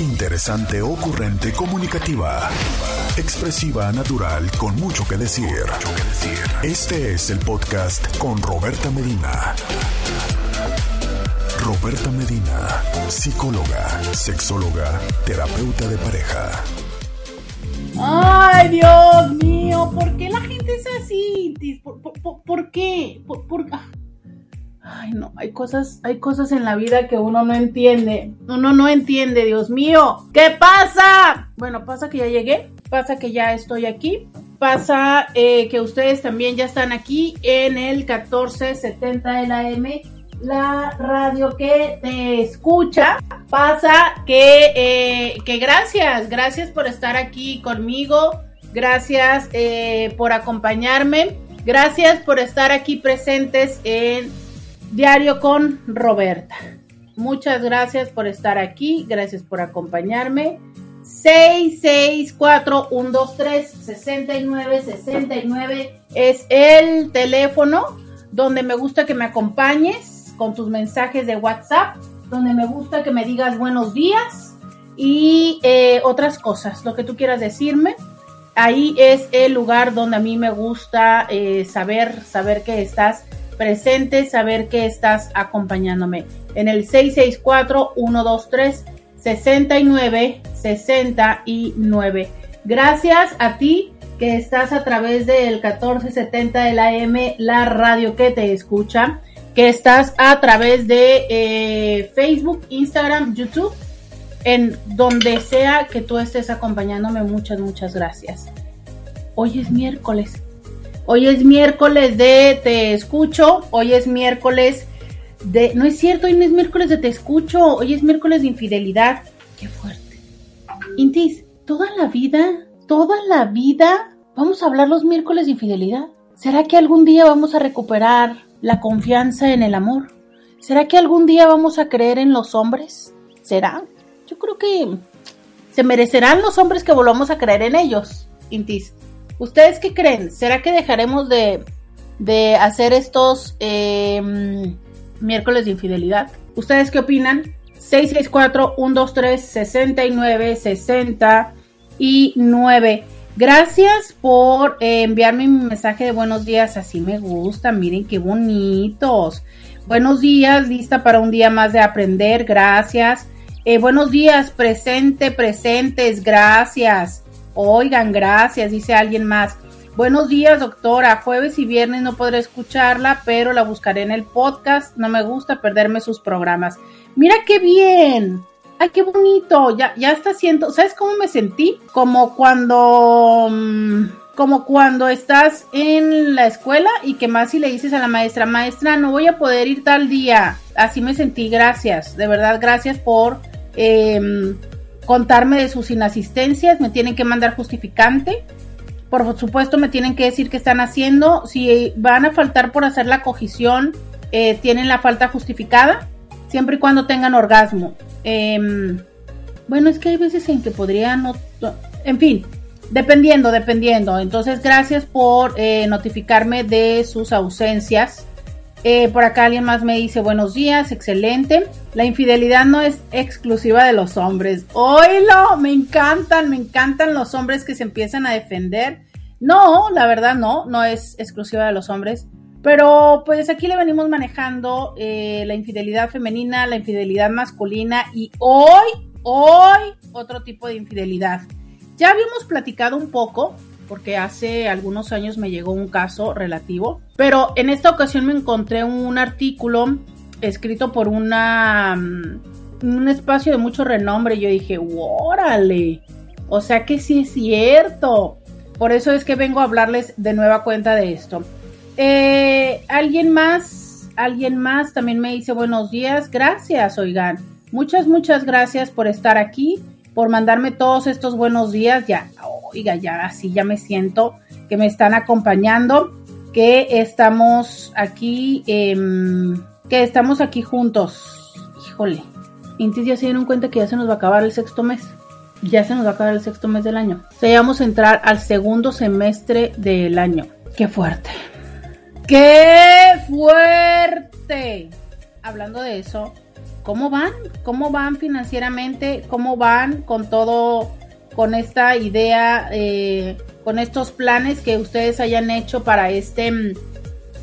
Interesante, ocurrente, comunicativa. Expresiva, natural, con mucho que decir. Este es el podcast con Roberta Medina. Roberta Medina, psicóloga, sexóloga, terapeuta de pareja. Ay, Dios mío, ¿por qué la gente es así? ¿Por, por, por qué? ¿Por, ah. Ay, no, hay cosas, hay cosas en la vida que uno no entiende. Uno no entiende, Dios mío. ¿Qué pasa? Bueno, pasa que ya llegué, pasa que ya estoy aquí, pasa eh, que ustedes también ya están aquí en el 1470 de la M la radio que te escucha. Pasa que, eh, que gracias, gracias por estar aquí conmigo, gracias eh, por acompañarme, gracias por estar aquí presentes en Diario con Roberta. Muchas gracias por estar aquí, gracias por acompañarme. 664-123-6969 es el teléfono donde me gusta que me acompañes con tus mensajes de WhatsApp, donde me gusta que me digas buenos días y eh, otras cosas, lo que tú quieras decirme. Ahí es el lugar donde a mí me gusta eh, saber, saber que estás presente, saber que estás acompañándome. En el 664-123-6969. Gracias a ti que estás a través del 1470 de la M, la radio que te escucha que estás a través de eh, Facebook, Instagram, YouTube, en donde sea que tú estés acompañándome. Muchas, muchas gracias. Hoy es miércoles. Hoy es miércoles de Te Escucho. Hoy es miércoles de... No es cierto, hoy no es miércoles de Te Escucho. Hoy es miércoles de infidelidad. Qué fuerte. Intis, toda la vida, toda la vida, vamos a hablar los miércoles de infidelidad. ¿Será que algún día vamos a recuperar la confianza en el amor. ¿Será que algún día vamos a creer en los hombres? ¿Será? Yo creo que se merecerán los hombres que volvamos a creer en ellos, Intis. ¿Ustedes qué creen? ¿Será que dejaremos de, de hacer estos em, miércoles de infidelidad? ¿Ustedes qué opinan? 664-123-6969. Gracias por eh, enviarme mi mensaje de buenos días. Así me gusta. Miren qué bonitos. Buenos días, lista para un día más de aprender. Gracias. Eh, buenos días, presente, presentes. Gracias. Oigan, gracias, dice alguien más. Buenos días, doctora. Jueves y viernes no podré escucharla, pero la buscaré en el podcast. No me gusta perderme sus programas. Mira qué bien ay, qué bonito, ya, ya está haciendo, ¿sabes cómo me sentí? Como cuando, mm, como cuando estás en la escuela y que más si le dices a la maestra, maestra, no voy a poder ir tal día. Así me sentí, gracias, de verdad, gracias por em, contarme de sus inasistencias, me tienen que mandar justificante. Por supuesto, me tienen que decir qué están haciendo. Si van a faltar por hacer la cogición, eh, tienen la falta justificada, siempre y cuando tengan orgasmo. Em, bueno, es que hay veces en que podría no, en fin, dependiendo, dependiendo. Entonces, gracias por eh, notificarme de sus ausencias. Eh, por acá alguien más me dice buenos días, excelente. La infidelidad no es exclusiva de los hombres. Oílo, me encantan, me encantan los hombres que se empiezan a defender. No, la verdad no, no es exclusiva de los hombres. Pero pues aquí le venimos manejando eh, la infidelidad femenina, la infidelidad masculina y hoy, hoy, otro tipo de infidelidad. Ya habíamos platicado un poco, porque hace algunos años me llegó un caso relativo, pero en esta ocasión me encontré un artículo escrito por una mm, un espacio de mucho renombre y yo dije, órale, o sea que sí es cierto. Por eso es que vengo a hablarles de nueva cuenta de esto. Eh, alguien más, alguien más también me dice buenos días. Gracias, oigan. Muchas, muchas gracias por estar aquí, por mandarme todos estos buenos días. Ya, oiga, ya así ya me siento que me están acompañando, que estamos aquí, em, que estamos aquí juntos. Híjole. Intis ya se dieron cuenta que ya se nos va a acabar el sexto mes. Ya se nos va a acabar el sexto mes del año. O sea, vamos a entrar al segundo semestre del año. Qué fuerte. ¡Qué fuerte! Hablando de eso, ¿cómo van? ¿Cómo van financieramente? ¿Cómo van con todo, con esta idea, eh, con estos planes que ustedes hayan hecho para este,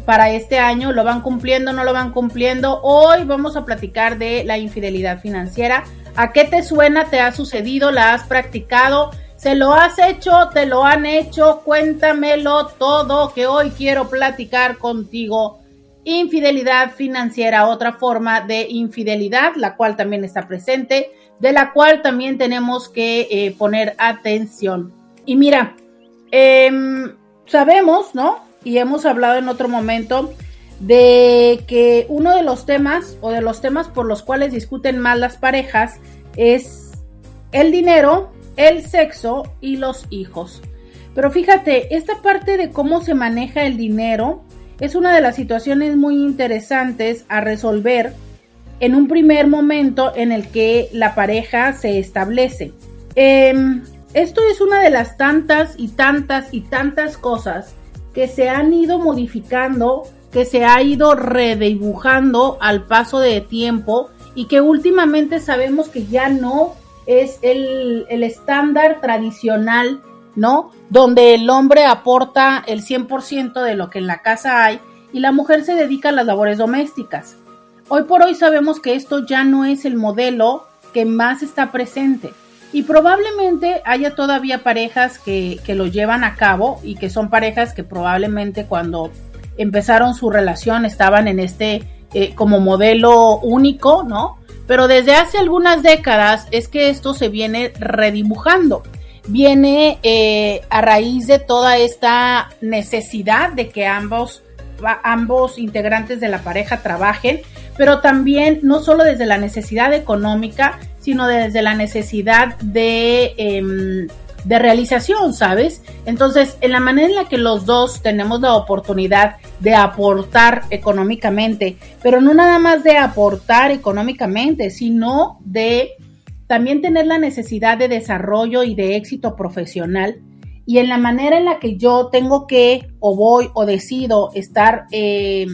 para este año? ¿Lo van cumpliendo? ¿No lo van cumpliendo? Hoy vamos a platicar de la infidelidad financiera. ¿A qué te suena? ¿Te ha sucedido? ¿La has practicado? ¿Se lo has hecho? ¿Te lo han hecho? Cuéntamelo todo que hoy quiero platicar contigo infidelidad financiera, otra forma de infidelidad, la cual también está presente, de la cual también tenemos que eh, poner atención. Y mira, em, sabemos, ¿no? Y hemos hablado en otro momento de que uno de los temas o de los temas por los cuales discuten más las parejas es el dinero, el sexo y los hijos. Pero fíjate, esta parte de cómo se maneja el dinero, es una de las situaciones muy interesantes a resolver en un primer momento en el que la pareja se establece. Em, esto es una de las tantas y tantas y tantas cosas que se han ido modificando, que se ha ido redibujando al paso de tiempo y que últimamente sabemos que ya no es el, el estándar tradicional ¿no? Donde el hombre aporta el 100% de lo que en la casa hay y la mujer se dedica a las labores domésticas. Hoy por hoy sabemos que esto ya no es el modelo que más está presente y probablemente haya todavía parejas que, lo llevan a cabo y que son parejas que probablemente cuando empezaron su relación estaban en este eh, como modelo único, ¿no? Pero desde hace algunas décadas es que esto se viene redibujando viene eh, a raíz de toda esta necesidad de que ambos, ambos integrantes de la pareja trabajen, pero también no solo desde la necesidad económica, sino desde la necesidad de, em, de realización, ¿sabes? Entonces, en la manera en la que los dos tenemos la oportunidad de aportar económicamente, pero no nada más de aportar económicamente, sino de también tener la necesidad de desarrollo y de éxito profesional y en la manera en la que yo tengo que o voy o decido estar eh,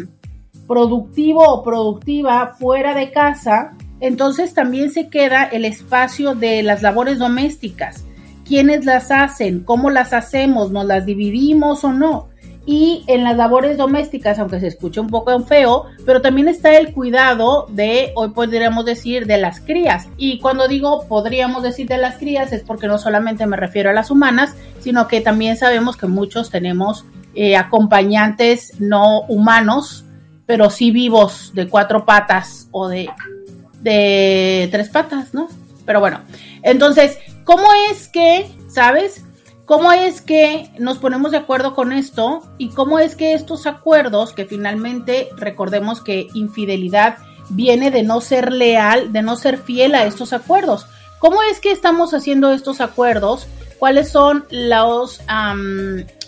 productivo o productiva fuera de casa, entonces también se queda el espacio de las labores domésticas. ¿Quiénes las hacen? ¿Cómo las hacemos? ¿Nos las dividimos o no? Y en las labores domésticas, aunque se escuche un poco feo, pero también está el cuidado de, hoy podríamos decir, de las crías. Y cuando digo podríamos decir de las crías es porque no solamente me refiero a las humanas, sino que también sabemos que muchos tenemos eh, acompañantes no humanos, pero sí vivos de cuatro patas o de, de tres patas, ¿no? Pero bueno, entonces, ¿cómo es que, sabes? ¿Cómo es que nos ponemos de acuerdo con esto y cómo es que estos acuerdos, que finalmente recordemos que infidelidad viene de no ser leal, de no ser fiel a estos acuerdos? ¿Cómo es que estamos haciendo estos acuerdos? ¿Cuáles son los,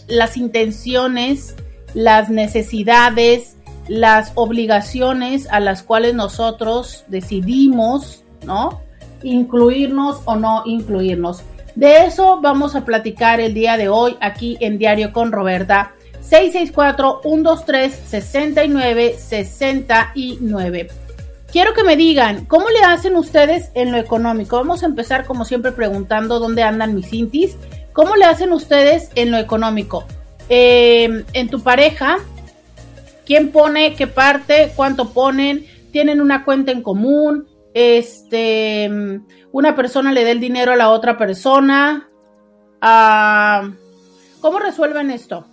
las intenciones, las necesidades, las obligaciones a las cuales nosotros decidimos, ¿no? Incluirnos o no incluirnos. De eso vamos a platicar el día de hoy aquí en Diario con Roberta. 664-123-6969. Quiero que me digan, ¿cómo le hacen ustedes en lo económico? Vamos a empezar como siempre preguntando dónde andan mis intis. ¿Cómo le hacen ustedes en lo económico? Eh, en tu pareja, ¿quién pone qué parte? ¿Cuánto ponen? ¿Tienen una cuenta en común? Este, una persona le dé el dinero a la otra persona. Ah, ¿Cómo resuelven esto?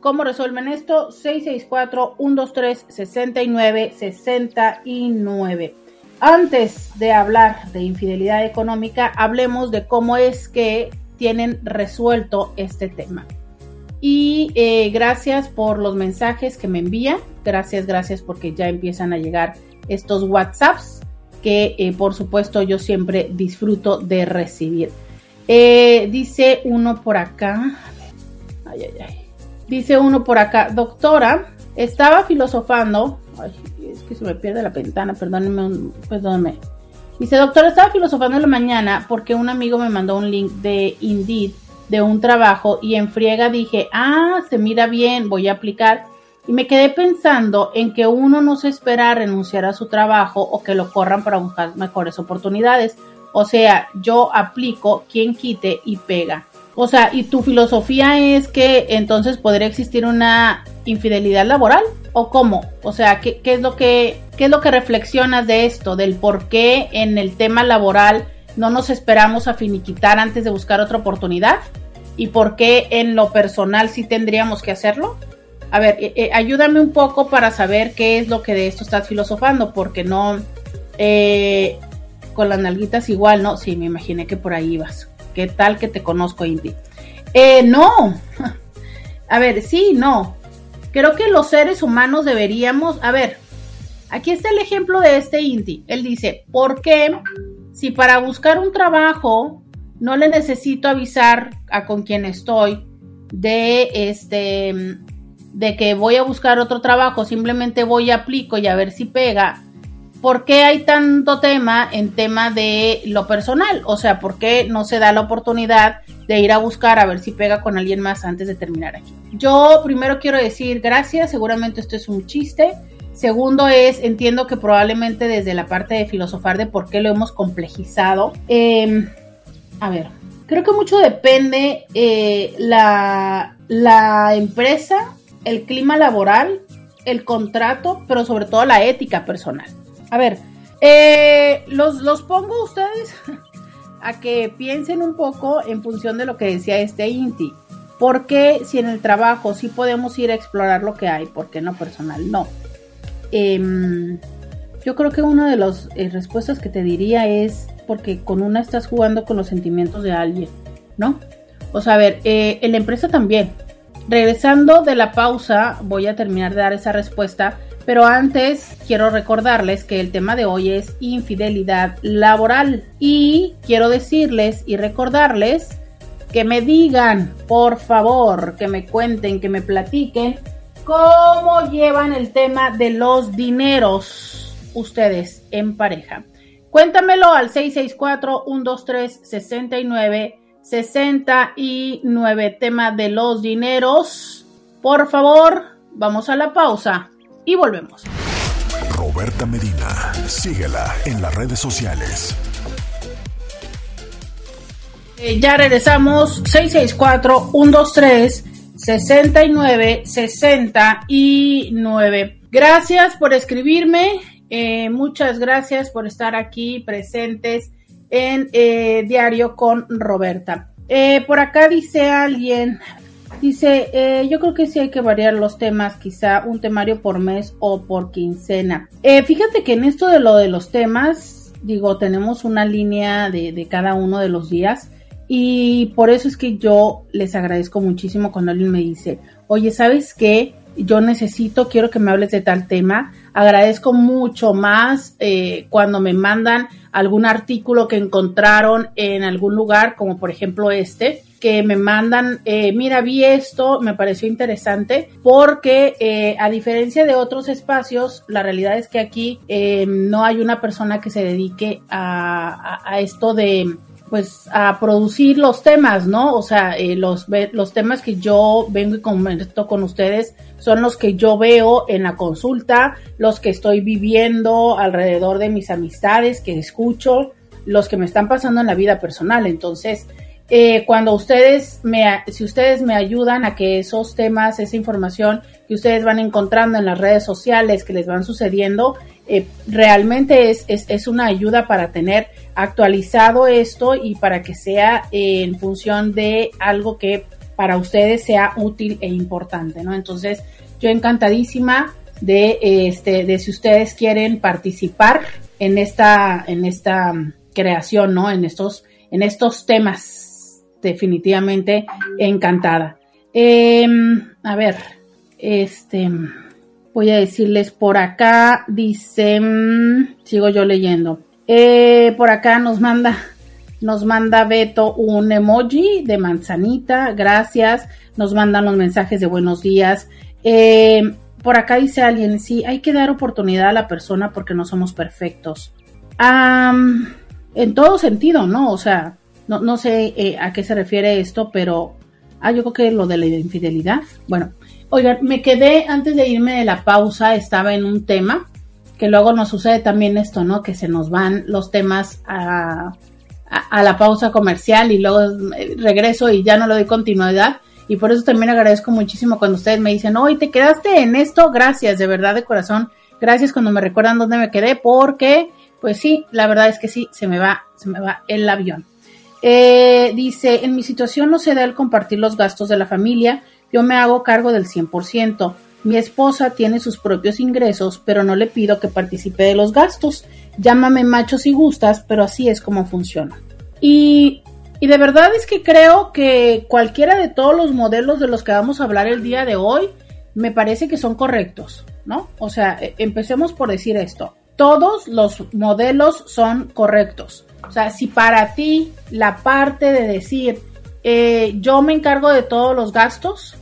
¿Cómo resuelven esto? 664-123-6969. Antes de hablar de infidelidad económica, hablemos de cómo es que tienen resuelto este tema. Y eh, gracias por los mensajes que me envían. Gracias, gracias porque ya empiezan a llegar estos WhatsApps que eh, por supuesto yo siempre disfruto de recibir. Eh, dice uno por acá, ay, ay, ay. Dice uno por acá, doctora, estaba filosofando, ay, es que se me pierde la ventana, perdónenme, perdónenme. Dice, doctora, estaba filosofando en la mañana porque un amigo me mandó un link de Indeed de un trabajo y en friega dije, ah, se mira bien, voy a aplicar Y me quedé pensando en que uno no se espera renunciar a su trabajo o que lo corran para buscar mejores oportunidades. O sea, yo aplico quien quite y pega. O sea, y tu filosofía es que entonces podría existir una infidelidad laboral o cómo? O sea, ¿qué, es lo que qué es lo que reflexionas de esto, del por qué en el tema laboral no nos esperamos a finiquitar antes de buscar otra oportunidad y por qué en lo personal sí tendríamos que hacerlo? A ver, eh, eh, ayúdame un poco para saber qué es lo que de esto estás filosofando, porque no eh, con las nalguitas igual, ¿no? Sí, me imaginé que por ahí ibas. ¿Qué tal que te conozco, Inti? Eh, no. A ver, sí, no. Creo que los seres humanos deberíamos. A ver, aquí está el ejemplo de este Inti. Él dice: ¿Por qué si para buscar un trabajo no le necesito avisar a con quien estoy de este de que voy a buscar otro trabajo, simplemente voy y aplico y a ver si pega ¿por qué hay tanto tema en tema de lo personal? O sea, ¿por qué no se da la oportunidad de ir a buscar a ver si pega con alguien más antes de terminar aquí? Yo primero quiero decir gracias, seguramente esto es un chiste. Segundo es, entiendo que probablemente desde la parte de filosofar de por qué lo hemos complejizado. Em, a ver, creo que mucho depende eh, la, la empresa, el clima laboral, el contrato, pero sobre todo la ética personal. A ver, eh, los, los pongo ustedes a que piensen un poco en función de lo que decía este Inti. Porque si en el trabajo sí podemos ir a explorar lo que hay, ¿por qué no personal? No. Em, yo creo que una de las eh, respuestas que te diría es porque con una estás jugando con los sentimientos de alguien, ¿no? O sea, a ver, eh, en la empresa también. Regresando de la pausa, voy a terminar de dar esa respuesta pero antes quiero recordarles que el tema de hoy es infidelidad laboral y quiero decirles y recordarles que me digan, por favor, que me cuenten, que me platiquen cómo llevan el tema de los dineros ustedes en pareja. Cuéntamelo al 664-123-69-69, tema de los dineros. Por favor, vamos a la pausa y volvemos. Roberta Medina, síguela en las redes sociales. Eh, ya regresamos 664-123-69-69. Gracias por escribirme. Eh, muchas gracias por estar aquí presentes en eh, Diario con Roberta. por acá dice alguien, Dice, eh, yo creo que sí hay que variar los temas, quizá un temario por mes o por quincena. Eh, fíjate que en esto de lo de los temas, digo, tenemos una línea de, de, cada uno de los días y por eso es que yo les agradezco muchísimo cuando alguien me dice, oye, ¿sabes qué? Yo necesito, quiero que me hables de tal tema. Agradezco mucho más eh, cuando me mandan algún artículo que encontraron en algún lugar, como por ejemplo este, que me mandan, eh, mira, vi esto, me pareció interesante, porque eh, a diferencia de otros espacios, la realidad es que aquí eh, no hay una persona que se dedique a, esto de pues a producir los temas, ¿no? O sea, los, los temas que yo vengo y comento con ustedes son los que yo veo en la consulta, los que estoy viviendo alrededor de mis amistades, que escucho, los que me están pasando en la vida personal. Entonces, eh, cuando ustedes me, si ustedes me ayudan a que esos temas, esa información que ustedes van encontrando en las redes sociales, que les van sucediendo, eh, realmente es, es, es, una ayuda para tener actualizado esto y para que sea en función de algo que para ustedes sea útil e importante, ¿no? Entonces, yo encantadísima de, este, de si ustedes quieren participar en esta, en esta creación, ¿no? En estos, en estos temas definitivamente encantada. Em, a ver, este, voy a decirles por acá, dice, mm, sigo yo leyendo. Eh, por acá nos manda, nos manda Beto un emoji de manzanita, gracias. Nos mandan los mensajes de buenos días. Eh, por acá dice alguien, sí, hay que dar oportunidad a la persona porque no somos perfectos. en todo sentido, ¿no? O sea, no, no sé eh, a qué se refiere esto, pero Ah, yo creo que lo de la infidelidad. Bueno, oigan, me quedé antes de irme de la pausa, estaba en un tema que luego nos sucede también esto, ¿no? Que se nos van los temas a, a, la pausa comercial y luego eh, regreso y ya no le doy continuidad. Y por eso también agradezco muchísimo cuando ustedes me dicen, hoy te quedaste en esto, gracias, de verdad, de corazón. Gracias cuando me recuerdan dónde me quedé, porque, pues sí, la verdad es que sí, se me va, se me va el avión. Eh, dice, en mi situación no se da el compartir los gastos de la familia, yo me hago cargo del 100%. Mi esposa tiene sus propios ingresos, pero no le pido que participe de los gastos. Llámame macho si gustas, pero así es como funciona. Y, y de verdad es que creo que cualquiera de todos los modelos de los que vamos a hablar el día de hoy, me parece que son correctos, ¿no? O sea, e, empecemos por decir esto. Todos los modelos son correctos. O sea, si para ti la parte de decir eh, yo me encargo de todos los gastos,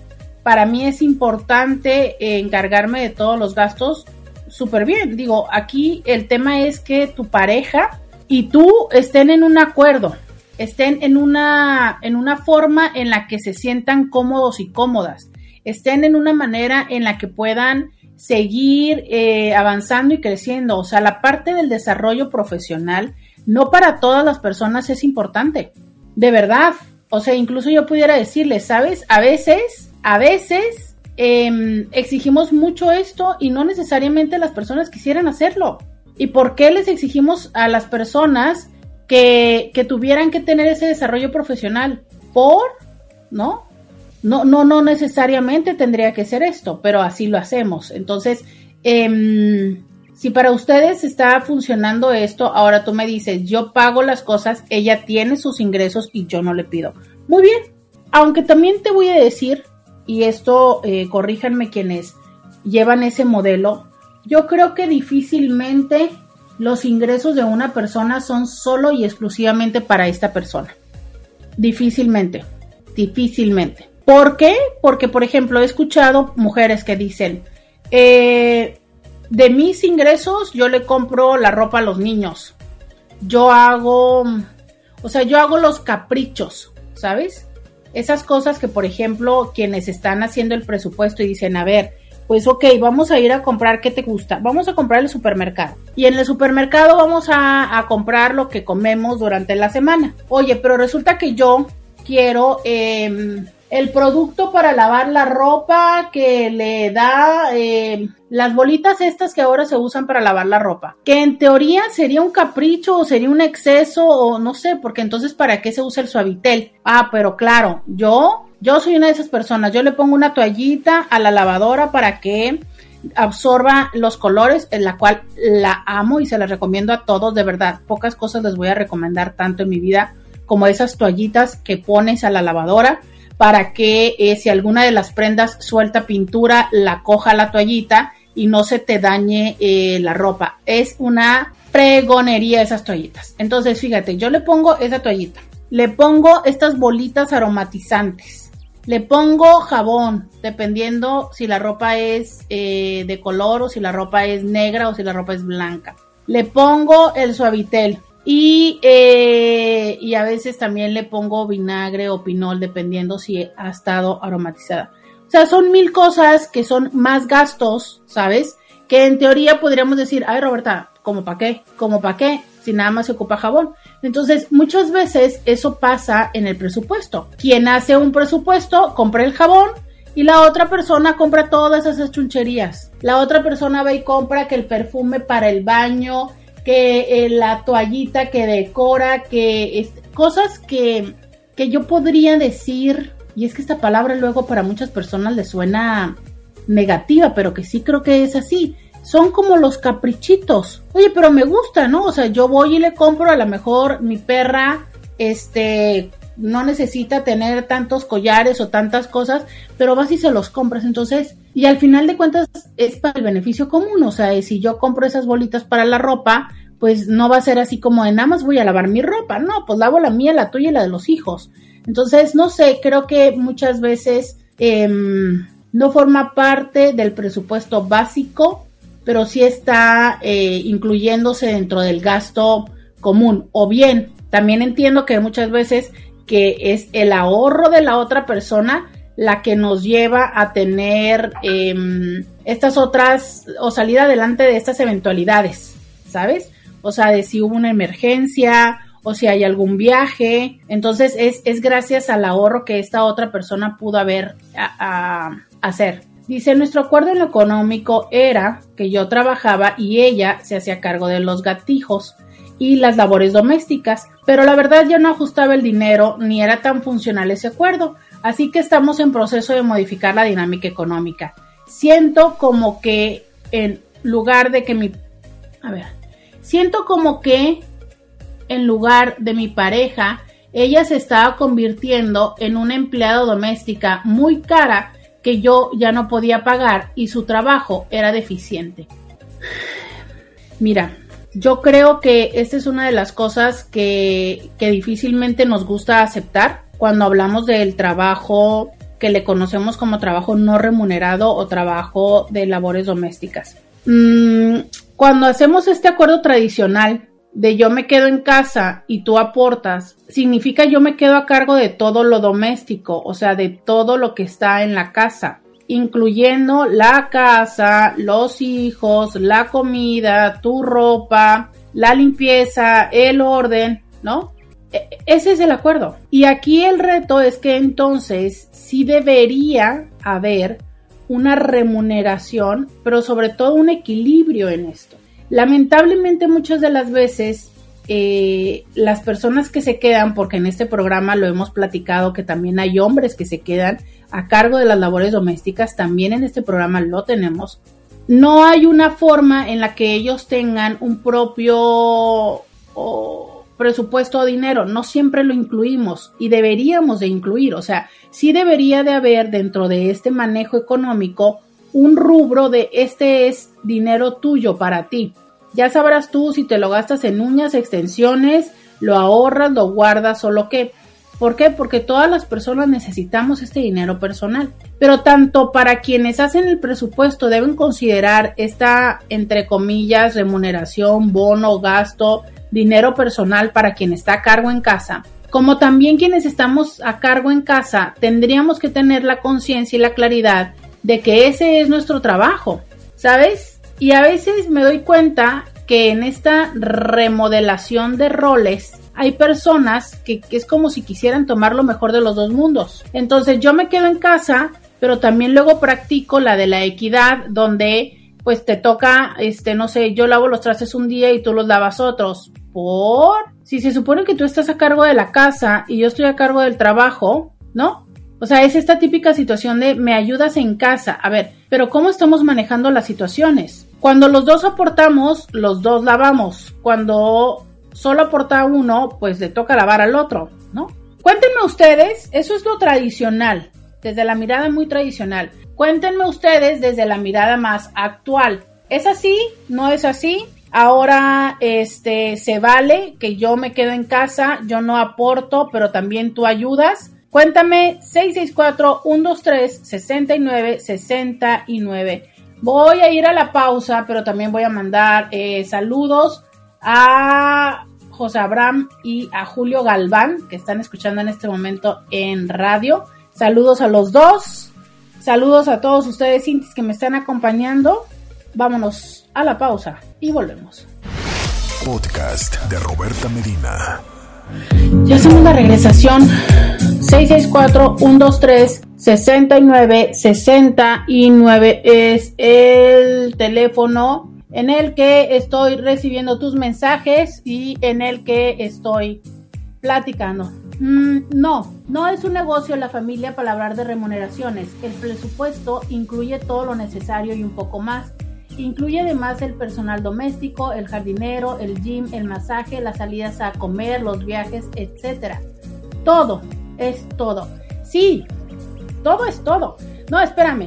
para mí es importante encargarme de todos los gastos, súper bien. Digo, aquí el tema es que tu pareja y tú estén en un acuerdo, estén en una, en una forma en la que se sientan cómodos y cómodas, estén en una manera en la que puedan seguir eh, avanzando y creciendo. O sea, la parte del desarrollo profesional no para todas las personas es importante, de verdad. O sea, incluso yo pudiera decirle, ¿sabes? A veces a veces em, exigimos mucho esto y no necesariamente las personas quisieran hacerlo. ¿Y por qué les exigimos a las personas que, tuvieran que tener ese desarrollo profesional? Por, ¿no? No, no, no necesariamente tendría que ser esto, pero así lo hacemos. Entonces, em, si para ustedes está funcionando esto, ahora tú me dices, yo pago las cosas, ella tiene sus ingresos y yo no le pido. Muy bien, aunque también te voy a decir y esto eh, corríjanme quienes llevan ese modelo, yo creo que difícilmente los ingresos de una persona son solo y exclusivamente para esta persona. Difícilmente, difícilmente. ¿Por qué? Porque, por ejemplo, he escuchado mujeres que dicen, eh, de mis ingresos yo le compro la ropa a los niños. Yo hago, o sea, yo hago los caprichos, ¿sabes? Esas cosas que, por ejemplo, quienes están haciendo el presupuesto y dicen, a ver, pues ok, vamos a ir a comprar qué te gusta, vamos a comprar el supermercado. Y en el supermercado vamos a, comprar lo que comemos durante la semana. Oye, pero resulta que yo quiero eh, el producto para lavar la ropa que le da eh, las bolitas estas que ahora se usan para lavar la ropa, que en teoría sería un capricho o sería un exceso o no sé, porque entonces para qué se usa el suavitel. Ah, pero claro, yo yo soy una de esas personas, yo le pongo una toallita a la lavadora para que absorba los colores, en la cual la amo y se la recomiendo a todos, de verdad. Pocas cosas les voy a recomendar tanto en mi vida como esas toallitas que pones a la lavadora para que eh, si alguna de las prendas suelta pintura, la coja la toallita y no se te dañe eh, la ropa. Es una pregonería esas toallitas. Entonces, fíjate, yo le pongo esa toallita, le pongo estas bolitas aromatizantes, le pongo jabón, dependiendo si la ropa es eh, de color o si la ropa es negra o si la ropa es blanca. Le pongo el suavitel, y, eh, y a veces también le pongo vinagre o pinol, dependiendo si ha estado aromatizada. O sea, son mil cosas que son más gastos, ¿sabes? Que en teoría podríamos decir, ay Roberta, ¿cómo para qué? ¿Cómo para qué? Si nada más se ocupa jabón. Entonces, muchas veces eso pasa en el presupuesto. Quien hace un presupuesto, compra el jabón, y la otra persona compra todas esas chuncherías. La otra persona va y compra que el perfume para el baño, que eh, la toallita que decora, que es, cosas que, que yo podría decir, y es que esta palabra luego para muchas personas le suena negativa, pero que sí creo que es así. Son como los caprichitos. Oye, pero me gusta, ¿no? O sea, yo voy y le compro a lo mejor mi perra, este, no necesita tener tantos collares o tantas cosas, pero vas y se los compras. Entonces, y al final de cuentas es para el beneficio común. O sea, si yo compro esas bolitas para la ropa, pues no va a ser así como de nada más voy a lavar mi ropa. No, pues lavo la mía, la tuya y la de los hijos. Entonces, no sé, creo que muchas veces em, no forma parte del presupuesto básico, pero sí está eh, incluyéndose dentro del gasto común. O bien, también entiendo que muchas veces que es el ahorro de la otra persona la que nos lleva a tener em, estas otras o salir adelante de estas eventualidades, ¿sabes? O sea, de si hubo una emergencia o si hay algún viaje. Entonces es, es gracias al ahorro que esta otra persona pudo haber a, hacer. Dice, nuestro acuerdo en lo económico era que yo trabajaba y ella se hacía cargo de los gatijos y las labores domésticas, pero la verdad yo no ajustaba el dinero ni era tan funcional ese acuerdo, así que estamos en proceso de modificar la dinámica económica. Siento como que en lugar de que mi... A ver, siento como que en lugar de mi pareja, ella se estaba convirtiendo en una empleada doméstica muy cara que yo ya no podía pagar y su trabajo era deficiente. Mira, yo creo que esta es una de las cosas que, que difícilmente nos gusta aceptar cuando hablamos del trabajo que le conocemos como trabajo no remunerado o trabajo de labores domésticas. Mm, cuando hacemos este acuerdo tradicional de yo me quedo en casa y tú aportas, significa yo me quedo a cargo de todo lo doméstico, o sea, de todo lo que está en la casa, incluyendo la casa, los hijos, la comida, tu ropa, la limpieza, el orden, ¿no? E, ese es el acuerdo. Y aquí el reto es que entonces sí debería haber una remuneración, pero sobre todo un equilibrio en esto. Lamentablemente muchas de las veces eh, las personas que se quedan, porque en este programa lo hemos platicado que también hay hombres que se quedan a cargo de las labores domésticas, también en este programa lo tenemos, no hay una forma en la que ellos tengan un propio presupuesto o dinero, no siempre lo incluimos y deberíamos de incluir, o sea, sí debería de haber dentro de este manejo económico un rubro de este es dinero tuyo para ti. Ya sabrás tú si te lo gastas en uñas, extensiones, lo ahorras, lo guardas o lo que. ¿Por qué? Porque todas las personas necesitamos este dinero personal. Pero tanto para quienes hacen el presupuesto deben considerar esta, entre comillas, remuneración, bono, gasto, dinero personal para quien está a cargo en casa, como también quienes estamos a cargo en casa, tendríamos que tener la conciencia y la claridad de que ese es nuestro trabajo, ¿sabes? Y a veces me doy cuenta que en esta remodelación de roles hay personas que, es como si quisieran tomar lo mejor de los dos mundos. Entonces yo me quedo en casa, pero también luego practico la de la equidad, donde pues te toca, este, no sé, yo lavo los trastes un día y tú los lavas otros. ¿Por? Si se supone que tú estás a cargo de la casa y yo estoy a cargo del trabajo, ¿no? O sea, es esta típica situación de me ayudas en casa. A ver, pero ¿cómo estamos manejando las situaciones? Cuando los dos aportamos, los dos lavamos. Cuando solo aporta uno, pues le toca lavar al otro, ¿no? Cuéntenme ustedes, eso es lo tradicional, desde la mirada muy tradicional. Cuéntenme ustedes desde la mirada más actual. ¿Es así? ¿No es así? Ahora, este, se vale que yo me quedo en casa, yo no aporto, pero también tú ayudas. Cuéntame 664-123-6969. Voy a ir a la pausa, pero también voy a mandar eh, saludos a José Abraham y a Julio Galván, que están escuchando en este momento en radio. Saludos a los dos. Saludos a todos ustedes, Intis, que me están acompañando. Vámonos a la pausa y volvemos. Podcast de Roberta Medina. Ya hacemos la regresación. 664-123-6969 es el teléfono en el que estoy recibiendo tus mensajes y en el que estoy platicando. Mm, no, no es un negocio la familia para hablar de remuneraciones. El presupuesto incluye todo lo necesario y un poco más. Incluye además el personal doméstico, el jardinero, el gym, el masaje, las salidas a comer, los viajes, etc. Todo, es todo. Sí, todo es todo. No, espérame.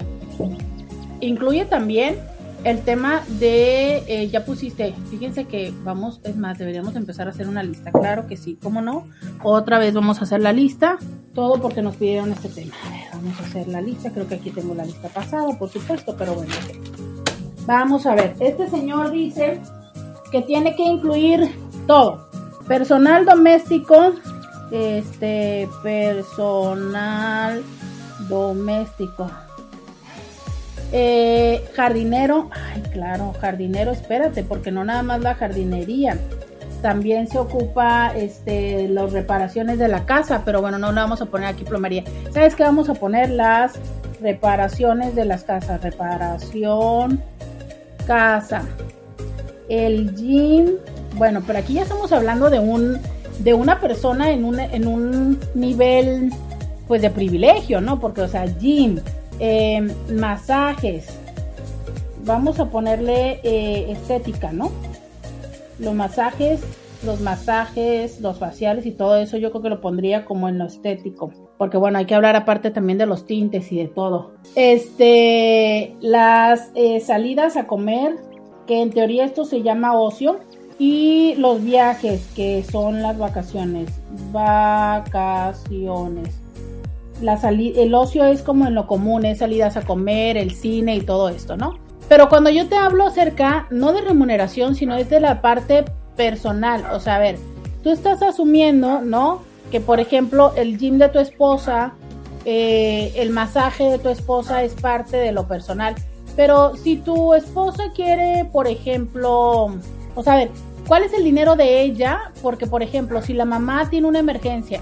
Incluye también el tema de, eh, ya pusiste, fíjense que vamos, es más, deberíamos empezar a hacer una lista, claro que sí, ¿cómo no? Otra vez vamos a hacer la lista, todo porque nos pidieron este tema. Vamos a hacer la lista, creo que aquí tengo la lista pasada, por supuesto, pero bueno. Vamos a ver, este señor dice que tiene que incluir todo, personal doméstico, Este personal doméstico. Eh, jardinero, ay, claro, jardinero, espérate, porque no nada más la jardinería. También se ocupa este, las reparaciones de la casa, pero bueno, no le vamos a poner aquí plomería. ¿Sabes qué? Vamos a poner las reparaciones de las casas. Reparación, casa. El gym, bueno, pero aquí ya estamos hablando de un de una persona en un, en un nivel pues de privilegio, ¿no? Porque, o sea, gym, em, masajes, vamos a ponerle eh, estética, ¿no? Los masajes, los masajes, los faciales y todo eso yo creo que lo pondría como en lo estético. Porque bueno, hay que hablar aparte también de los tintes y de todo. Este, las eh, salidas a comer, que en teoría esto se llama ocio, y los viajes, que son las vacaciones. Vacaciones. La el ocio es como en lo común, es salidas a comer, el cine y todo esto, ¿no? Pero cuando yo te hablo acerca, no de remuneración, sino es de la parte personal. O sea, a ver, tú estás asumiendo, ¿no? Que por ejemplo el gym de tu esposa, eh, el masaje de tu esposa es parte de lo personal. Pero si tu esposa quiere, por ejemplo, o sea, a ver, ¿cuál es el dinero de ella? Porque, por ejemplo, si la mamá tiene una emergencia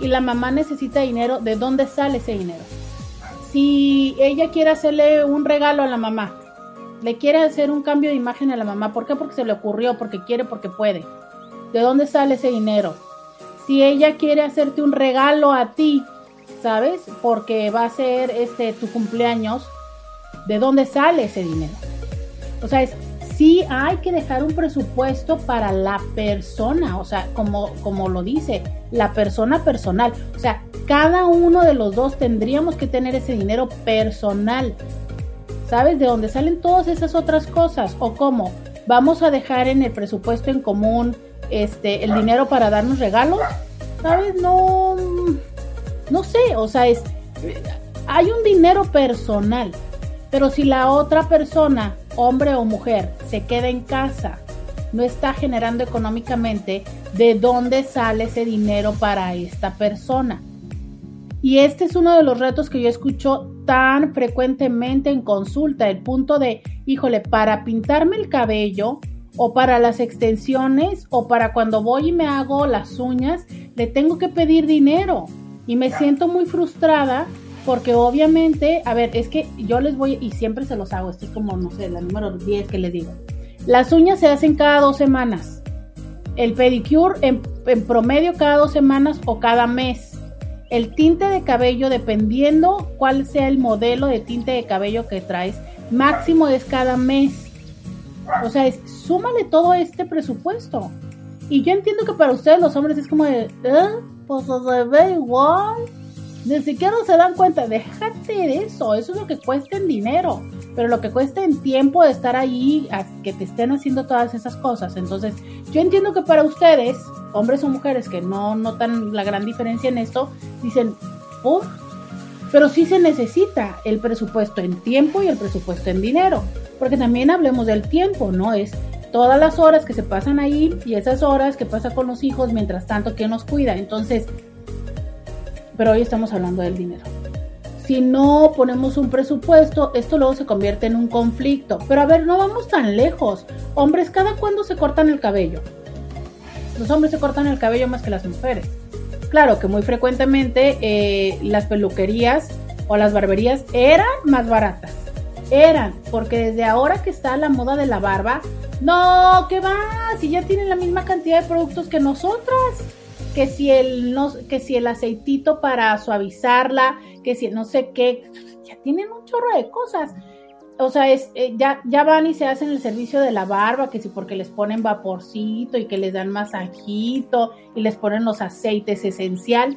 y la mamá necesita dinero, ¿de dónde sale ese dinero? Si ella quiere hacerle un regalo a la mamá, le quiere hacer un cambio de imagen a la mamá, ¿por qué? Porque se le ocurrió, porque quiere, porque puede. ¿De dónde sale ese dinero? Si ella quiere hacerte un regalo a ti, ¿sabes? Porque va a ser este tu cumpleaños, ¿de dónde sale ese dinero? O sea, es sí hay que dejar un presupuesto para la persona, o sea, como, como lo dice, la persona personal. O sea, cada uno de los dos tendríamos que tener ese dinero personal. ¿Sabes? De dónde salen todas esas otras cosas. O cómo vamos a dejar en el presupuesto en común este, el dinero para darnos regalos. ¿Sabes? No, no sé, o sea, es, hay un dinero personal. Pero si la otra persona hombre o mujer, se queda en casa, no está generando económicamente, ¿de dónde sale ese dinero para esta persona? Y este es uno de los retos que yo escucho tan frecuentemente en consulta, el punto de, híjole, para pintarme el cabello o para las extensiones o para cuando voy y me hago las uñas, le tengo que pedir dinero y me siento muy frustrada porque obviamente, a ver, es que yo les voy, y siempre se los hago, esto es como, no sé, la número 10 que les digo. Las uñas se hacen cada dos semanas. El pedicure en, promedio cada dos semanas o cada mes. El tinte de cabello, dependiendo cuál sea el modelo de tinte de cabello que traes, máximo es cada mes. O sea, es, súmale todo este presupuesto. Y yo entiendo que para ustedes los hombres es como de, ¿eh? Pues se ve igual. Ni siquiera se dan cuenta, déjate de eso, eso es lo que cuesta en dinero, pero lo que cuesta en tiempo de estar ahí, que te estén haciendo todas esas cosas. Entonces, yo entiendo que para ustedes, hombres o mujeres que no notan la gran diferencia en esto, dicen, uff, pero sí se necesita el presupuesto en tiempo y el presupuesto en dinero, porque también hablemos del tiempo, ¿no? Es todas las horas que se pasan ahí y esas horas que pasa con los hijos mientras tanto que nos cuida. Entonces, pero hoy estamos hablando del dinero. Si no ponemos un presupuesto, esto luego se convierte en un conflicto. Pero a ver, no vamos tan lejos. Hombres, ¿cada cuándo se cortan el cabello? Los hombres se cortan el cabello más que las mujeres. Claro que muy frecuentemente eh, las peluquerías o las barberías eran más baratas. Eran, porque desde ahora que está la moda de la barba, no, ¿qué va? Si ya tienen la misma cantidad de productos que nosotras que si el que si el aceitito para suavizarla, que si no sé qué, ya tienen un chorro de cosas. O sea, es, eh, ya, ya van y se hacen el servicio de la barba, que si porque les ponen vaporcito y que les dan masajito y les ponen los aceites esencial.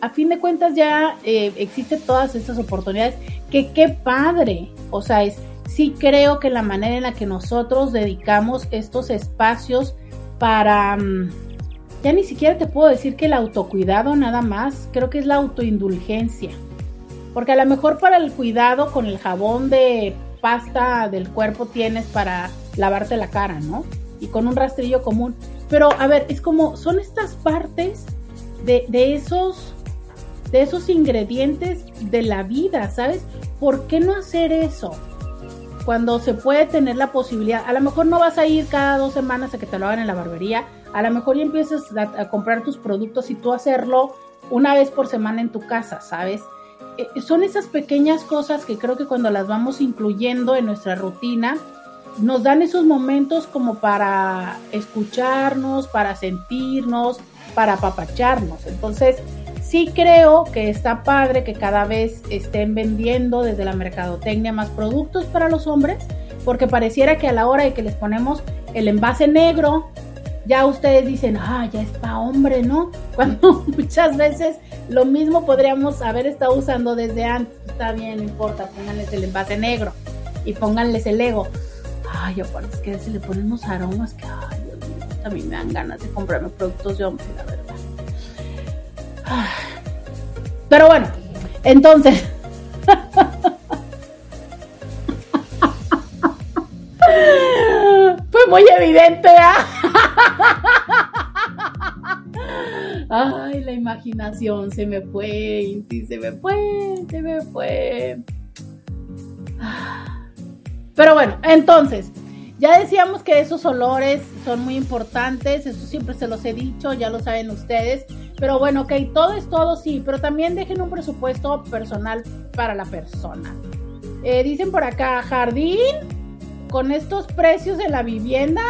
A fin de cuentas ya eh, existen todas estas oportunidades, que qué padre. O sea, es, sí creo que la manera en la que nosotros dedicamos estos espacios para... Mm, ya ni siquiera te puedo decir que el autocuidado nada más, creo que es la autoindulgencia. Porque a lo mejor para el cuidado con el jabón de pasta del cuerpo tienes para lavarte la cara, ¿no? Y con un rastrillo común. Pero a ver, es como, son estas partes de, esos de esos ingredientes de la vida, ¿sabes? ¿Por qué no hacer eso? Cuando se puede tener la posibilidad, a lo mejor no vas a ir cada dos semanas a que te lo hagan en la barbería, a lo mejor ya empiezas a, comprar tus productos y tú hacerlo una vez por semana en tu casa, ¿sabes? Eh, son esas pequeñas cosas que creo que cuando las vamos incluyendo en nuestra rutina, nos dan esos momentos como para escucharnos, para sentirnos, para apapacharnos. Entonces, Sí creo que está padre que cada vez estén vendiendo desde la mercadotecnia más productos para los hombres, porque pareciera que a la hora de que les ponemos el envase negro, ya ustedes dicen, ah, ya es para hombre, ¿no? Cuando muchas veces lo mismo podríamos haber estado usando desde antes. Está bien, no importa, pónganles el envase negro y pónganles el ego. Ay, aparte es que si le ponemos aromas que, ay, Dios mío, a mí me dan ganas de comprarme productos de hombre, la verdad. Pero bueno, entonces. Muy evidente, ¿ah? Ay, la imaginación se me fue, se me fue, se me fue. Pero bueno, entonces, ya decíamos que esos olores son muy importantes, eso siempre se los he dicho, ya lo saben ustedes. Pero bueno, ok, todo es todo, sí, pero también dejen un presupuesto personal para la persona. Eh, dicen por acá, jardín, con estos precios de la vivienda.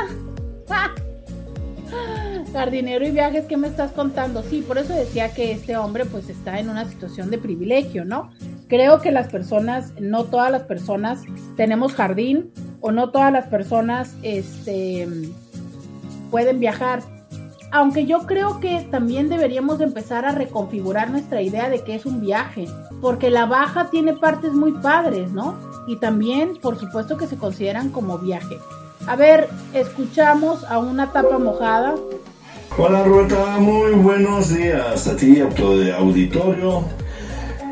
Jardinero y viajes, ¿qué me estás contando? Sí, por eso decía que este hombre pues está en una situación de privilegio, ¿no? Creo que las personas, no todas las personas tenemos jardín o no todas las personas este, pueden viajar aunque yo creo que también deberíamos empezar a reconfigurar nuestra idea de que es un viaje, porque la baja tiene partes muy padres, ¿no? Y también, por supuesto, que se consideran como viaje. A ver, escuchamos a una tapa mojada. Hola Rueta, muy buenos días a ti, de auditorio,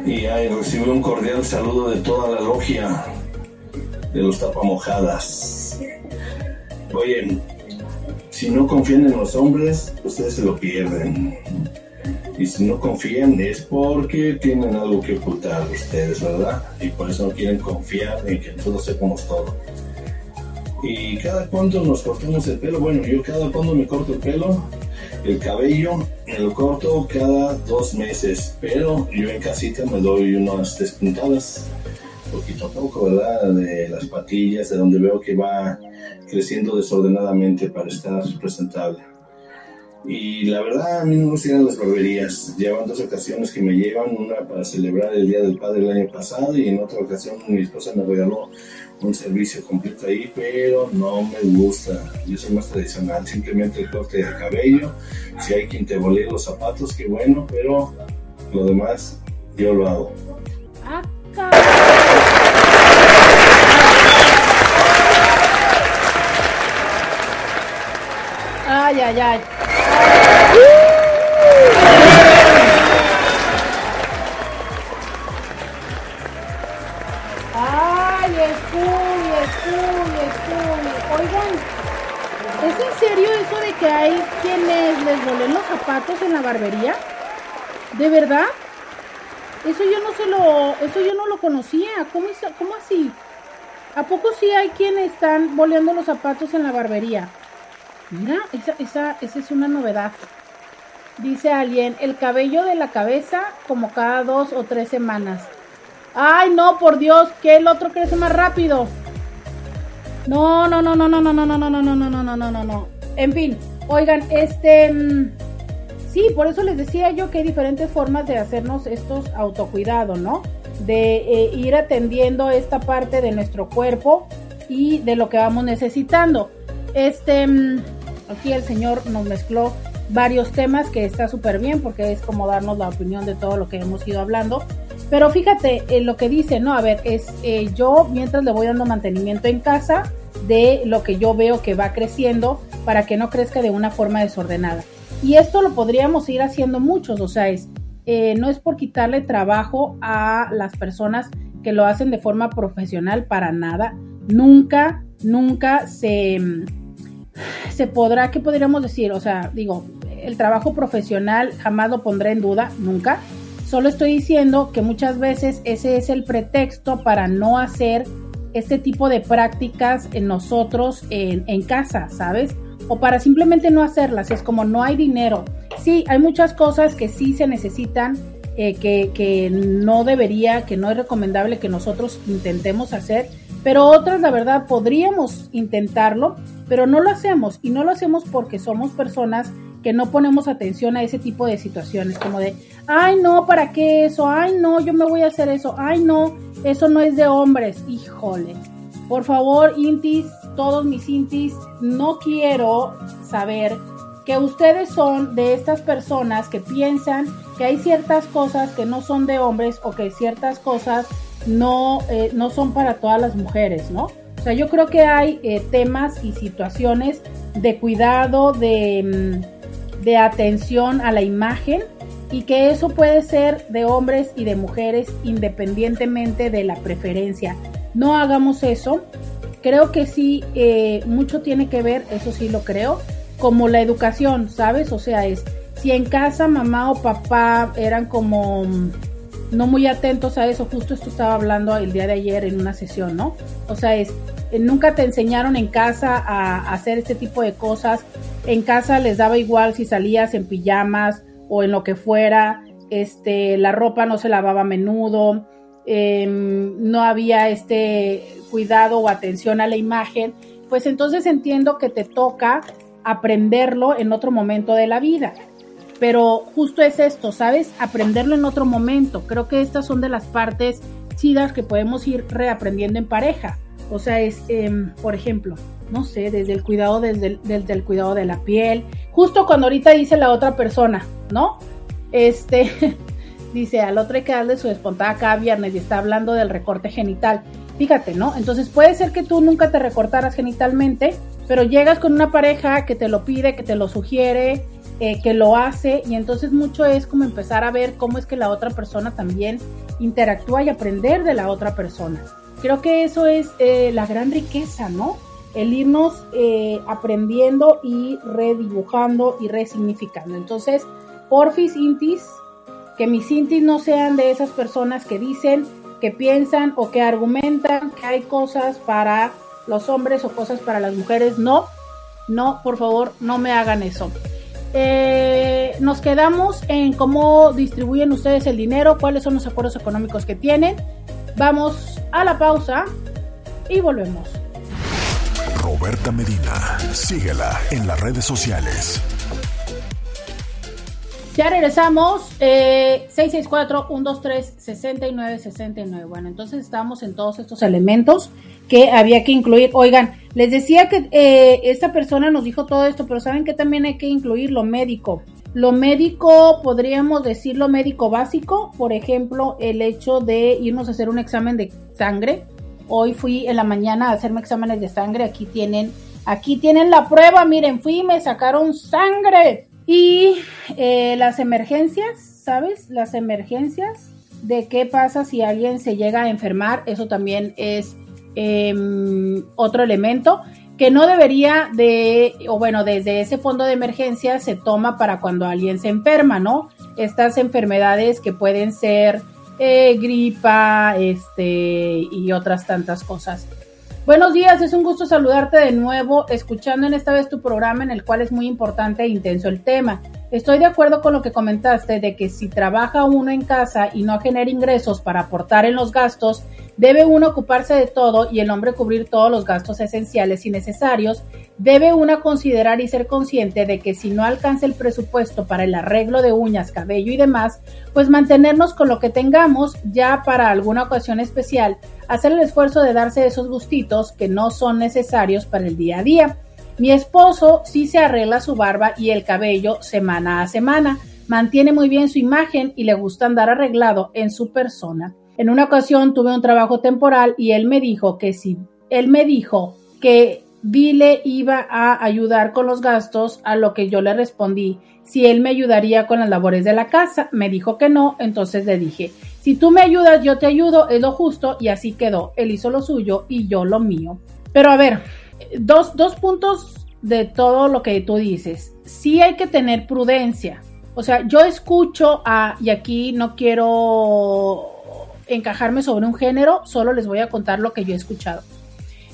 y ahí recibo un cordial saludo de toda la logia de los tapamojadas. Oye, si no confían en los hombres, ustedes se lo pierden. Y si no confían es porque tienen algo que ocultar ustedes, ¿verdad? Y por eso no quieren confiar en que nosotros sepamos todo. Y cada cuánto nos cortamos el pelo, bueno, yo cada cuando me corto el pelo, el cabello me lo corto cada dos meses, pero yo en casita me doy unas despuntadas, poquito a poco, ¿verdad? De las patillas, de donde veo que va creciendo desordenadamente para estar presentable. Y la verdad, a mí no me gustan las barberías. Llevan dos ocasiones que me llevan, una para celebrar el Día del Padre el año pasado y en otra ocasión mi esposa me regaló un servicio completo ahí, pero no me gusta. Yo soy más tradicional, simplemente el corte de cabello. Si hay quien te volee los zapatos, qué bueno, pero lo demás yo lo hago. Ah, ay, ay. Ay, barbería? ¿De verdad? Eso yo no se lo, eso yo no lo conocía. ¿Cómo, cómo así? ¿A poco sí hay quienes están boleando los zapatos en la barbería? Mira, esa, esa, esa es una novedad. Dice alguien, el cabello de la cabeza como cada dos o tres semanas. Ay, no, por Dios, que el otro crece más rápido. No, no, no, no, no, no, no, no, no, no, no, no, no, no, no, no. En fin, oigan, este... Sí, por eso les decía yo que hay diferentes formas de hacernos estos autocuidados, ¿no? De ir atendiendo esta parte de nuestro cuerpo y de lo que vamos necesitando. Este, aquí el señor nos mezcló varios temas que está súper bien porque es como darnos la opinión de todo lo que hemos ido hablando. Pero fíjate en lo que dice, ¿no? A ver, es eh, yo mientras le voy dando mantenimiento en casa de lo que yo veo que va creciendo para que no crezca de una forma desordenada. Y esto lo podríamos ir haciendo muchos, o sea, es, eh, no es por quitarle trabajo a las personas que lo hacen de forma profesional para nada. Nunca, nunca se se podrá, ¿qué podríamos decir? O sea, digo, el trabajo profesional jamás lo pondré en duda, nunca. Solo estoy diciendo que muchas veces ese es el pretexto para no hacer este tipo de prácticas en nosotros en, en casa, ¿sabes? O para simplemente no hacerlas. Es como no hay dinero. Sí, hay muchas cosas que sí se necesitan, eh, que, que no debería, que no es recomendable que nosotros intentemos hacer, pero otras, la verdad, podríamos intentarlo, pero no lo hacemos. Y no lo hacemos porque somos personas que no ponemos atención a ese tipo de situaciones, como de, ay no, ¿para qué eso? Ay no, yo me voy a hacer eso, ay no, eso no es de hombres, híjole. Por favor, Intis, todos mis Intis, no quiero saber que ustedes son de estas personas que piensan que hay ciertas cosas que no son de hombres o que ciertas cosas no, eh, no son para todas las mujeres, ¿no? O sea, yo creo que hay eh, temas y situaciones de cuidado, de... Mm, de atención a la imagen y que eso puede ser de hombres y de mujeres independientemente de la preferencia. No hagamos eso. Creo que sí, eh, mucho tiene que ver, eso sí lo creo, como la educación, ¿sabes? O sea, es si en casa mamá o papá eran como mm, no muy atentos a eso, justo esto estaba hablando el día de ayer en una sesión, ¿no? O sea, es eh, nunca te enseñaron en casa a hacer este tipo de cosas. En casa les daba igual si salías en pijamas o en lo que fuera. Este, la ropa no se lavaba a menudo. Em, no había este cuidado o atención a la imagen. Pues entonces entiendo que te toca aprenderlo en otro momento de la vida. Pero justo es esto, ¿sabes? Aprenderlo en otro momento. Creo que estas son de las partes chidas que podemos ir reaprendiendo en pareja. O sea, es, em, por ejemplo, no sé, desde el cuidado, desde el, desde el cuidado de la piel. Justo cuando ahorita dice la otra persona, ¿no? Este, dice, al otro hay que darle su espontada cada viernes y está hablando del recorte genital. Fíjate, ¿no? Entonces puede ser que tú nunca te recortaras genitalmente, pero llegas con una pareja que te lo pide, que te lo sugiere, eh, que lo hace, y entonces mucho es como empezar a ver cómo es que la otra persona también interactúa y aprender de la otra persona. Creo que eso es eh, la gran riqueza, ¿no? El irnos eh, aprendiendo y redibujando y resignificando. Entonces, porfis intis, que mis intis no sean de esas personas que dicen, que piensan o que argumentan que hay cosas para los hombres o cosas para las mujeres. No, no, por favor, no me hagan eso. Eh, nos quedamos en cómo distribuyen ustedes el dinero, cuáles son los acuerdos económicos que tienen. Vamos a la pausa y volvemos. Roberta Medina, síguela en las redes sociales. Ya regresamos, eh, 664-123-6969. Bueno, entonces estamos en todos estos elementos que había que incluir. Oigan, les decía que eh, esta persona nos dijo todo esto, pero saben que también hay que incluir lo médico. Lo médico, podríamos decir lo médico básico, por ejemplo, el hecho de irnos a hacer un examen de sangre. Hoy fui en la mañana a hacerme exámenes de sangre. Aquí tienen, aquí tienen la prueba. Miren, fui y me sacaron sangre. Y eh, las emergencias, ¿sabes? Las emergencias de qué pasa si alguien se llega a enfermar. Eso también es em, otro elemento que no debería de, o bueno, desde ese fondo de emergencia se toma para cuando alguien se enferma, ¿no? Estas enfermedades que pueden ser eh, gripa, este, y otras tantas cosas. Buenos días, es un gusto saludarte de nuevo, escuchando en esta vez tu programa en el cual es muy importante e intenso el tema. Estoy de acuerdo con lo que comentaste de que si trabaja uno en casa y no genera ingresos para aportar en los gastos, Debe uno ocuparse de todo y el hombre cubrir todos los gastos esenciales y necesarios. Debe uno considerar y ser consciente de que si no alcanza el presupuesto para el arreglo de uñas, cabello y demás, pues mantenernos con lo que tengamos ya para alguna ocasión especial, hacer el esfuerzo de darse esos gustitos que no son necesarios para el día a día. Mi esposo sí se arregla su barba y el cabello semana a semana, mantiene muy bien su imagen y le gusta andar arreglado en su persona. En una ocasión tuve un trabajo temporal y él me dijo que si él me dijo que Dile iba a ayudar con los gastos, a lo que yo le respondí si él me ayudaría con las labores de la casa. Me dijo que no, entonces le dije, si tú me ayudas, yo te ayudo, es lo justo, y así quedó. Él hizo lo suyo y yo lo mío. Pero a ver, dos, dos puntos de todo lo que tú dices. Sí hay que tener prudencia. O sea, yo escucho a, y aquí no quiero encajarme sobre un género, solo les voy a contar lo que yo he escuchado.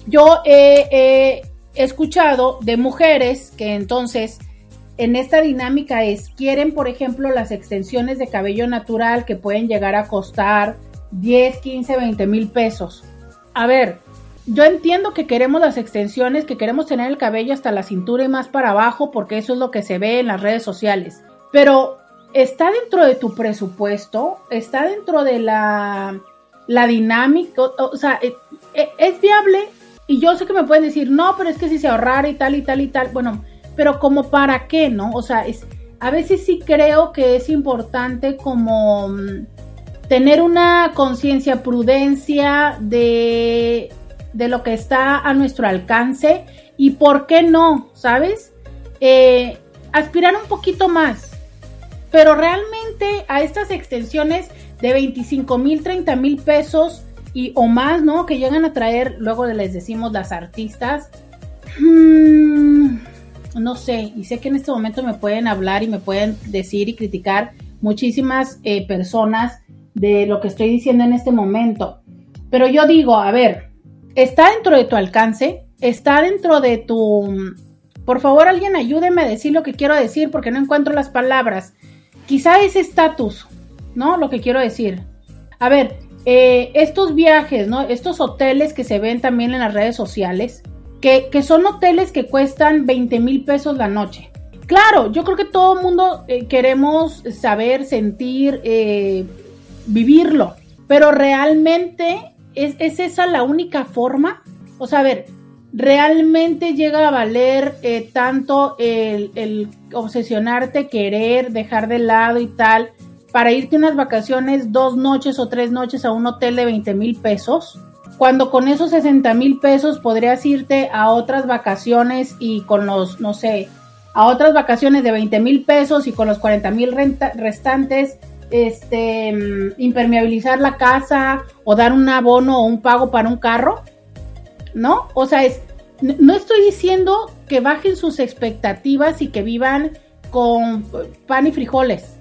Yo he escuchado de mujeres que entonces en esta dinámica es, quieren, por ejemplo, las extensiones de cabello natural que pueden llegar a costar 10, 15, 20 mil pesos. A ver, yo entiendo que queremos las extensiones, que queremos tener el cabello hasta la cintura y más para abajo, porque eso es lo que se ve en las redes sociales. Pero está dentro de tu presupuesto, está dentro de la, la dinámica, o, sea, e, e, es, viable. Y yo sé que me pueden decir, no, pero es que si se ahorrara y tal y tal y tal. Bueno, pero como para qué, ¿no? O sea, a veces sí creo que es importante como mm, tener una conciencia, prudencia de, de, lo que está a nuestro alcance y por qué no, ¿sabes? Eh, aspirar un poquito más, pero realmente a estas extensiones de 25 mil, 30 mil pesos y o más, ¿no? Que llegan a traer, luego les decimos las artistas. Hmm, no sé, y sé que en este momento me pueden hablar y me pueden decir y criticar muchísimas eh, personas de lo que estoy diciendo en este momento. Pero yo digo, a ver, está dentro de tu alcance, está dentro de tu... Por favor, alguien ayúdeme a decir lo que quiero decir porque no encuentro las palabras. Quizá ese estatus, ¿no? Lo que quiero decir. A ver, eh, estos viajes, ¿no? Estos hoteles que se ven también en las redes sociales, que, son hoteles que cuestan 20 mil pesos la noche. Claro, yo creo que todo el mundo eh, queremos saber, sentir, eh, vivirlo, pero realmente ¿es, esa la única forma. O sea, a ver, realmente llega a valer eh, tanto el, el, obsesionarte, querer, dejar de lado y tal, para irte unas vacaciones dos noches o tres noches a un hotel de 20 mil pesos cuando con esos 60 mil pesos podrías irte a otras vacaciones y con los, no sé, a otras vacaciones de 20 mil pesos y con los 40 mil restantes, este, mm, impermeabilizar la casa o dar un abono o un pago para un carro, ¿no? O sea, es, no estoy diciendo que bajen sus expectativas y que vivan con pan y frijoles.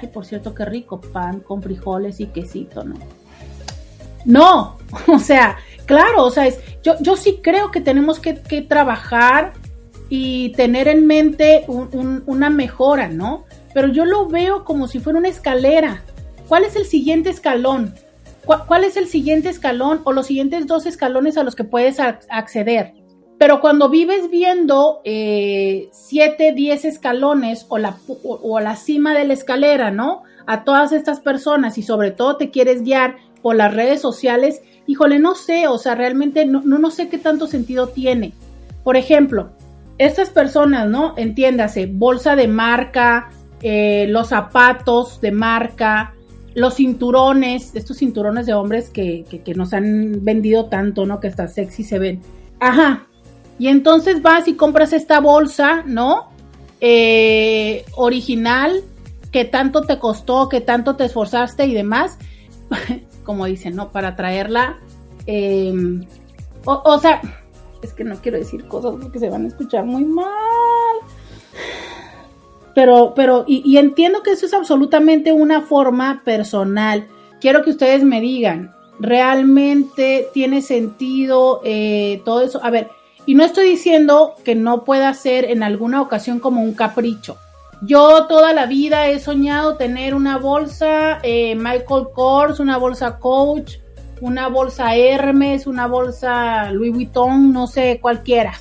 Ay, por cierto, qué rico, pan con frijoles y quesito, ¿no? No, o sea, claro, o sea, es, yo, yo sí creo que tenemos que, trabajar y tener en mente una mejora, ¿no? Pero yo lo veo como si fuera una escalera. ¿Cuál es el siguiente escalón? ¿Cuál, es el siguiente escalón o los siguientes dos escalones a los que puedes acceder? Pero cuando vives viendo eh, siete, diez escalones o la, o la cima de la escalera, ¿no? A todas estas personas y sobre todo te quieres guiar por las redes sociales, híjole, no sé, o sea, realmente no, no, sé qué tanto sentido tiene. Por ejemplo, estas personas, ¿no? Entiéndase, bolsa de marca, eh, los zapatos de marca, los cinturones, estos cinturones de hombres que, que, nos han vendido tanto, ¿no? Que hasta sexy se ven. Ajá. Y entonces vas y compras esta bolsa, ¿no? Eh, original, que tanto te costó, que tanto te esforzaste y demás. como dicen, ¿no? Para traerla. Em, o, sea, es que no quiero decir cosas porque se van a escuchar muy mal. Pero, pero, y, entiendo que eso es absolutamente una forma personal. Quiero que ustedes me digan, ¿realmente tiene sentido eh, todo eso? A ver, y no estoy diciendo que no pueda ser en alguna ocasión como un capricho. Yo toda la vida he soñado tener una bolsa eh, Michael Kors, una bolsa Coach, una bolsa Hermes, una bolsa Louis Vuitton, no sé, cualquiera.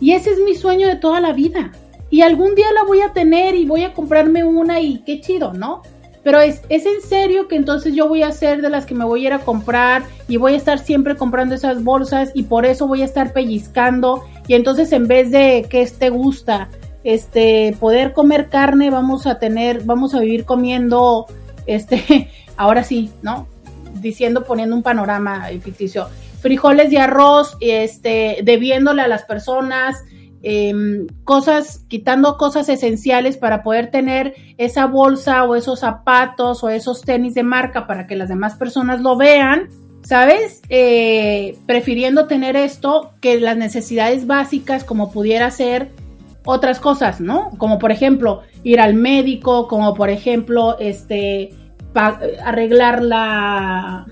Y ese es mi sueño de toda la vida. Y algún día la voy a tener y voy a comprarme una y qué chido, ¿no? Pero es, es en serio que entonces yo voy a ser de las que me voy a ir a comprar y voy a estar siempre comprando esas bolsas y por eso voy a estar pellizcando y entonces en vez de que te gusta, este, poder comer carne, vamos a tener, vamos a vivir comiendo, este, ahora sí, ¿no? Diciendo, poniendo un panorama ficticio, frijoles y arroz, este, debiéndole a las personas, em, cosas, quitando cosas esenciales para poder tener esa bolsa o esos zapatos o esos tenis de marca para que las demás personas lo vean, ¿sabes? Eh, prefiriendo tener esto que las necesidades básicas como pudiera ser otras cosas, ¿no? Como por ejemplo ir al médico, como por ejemplo este arreglar la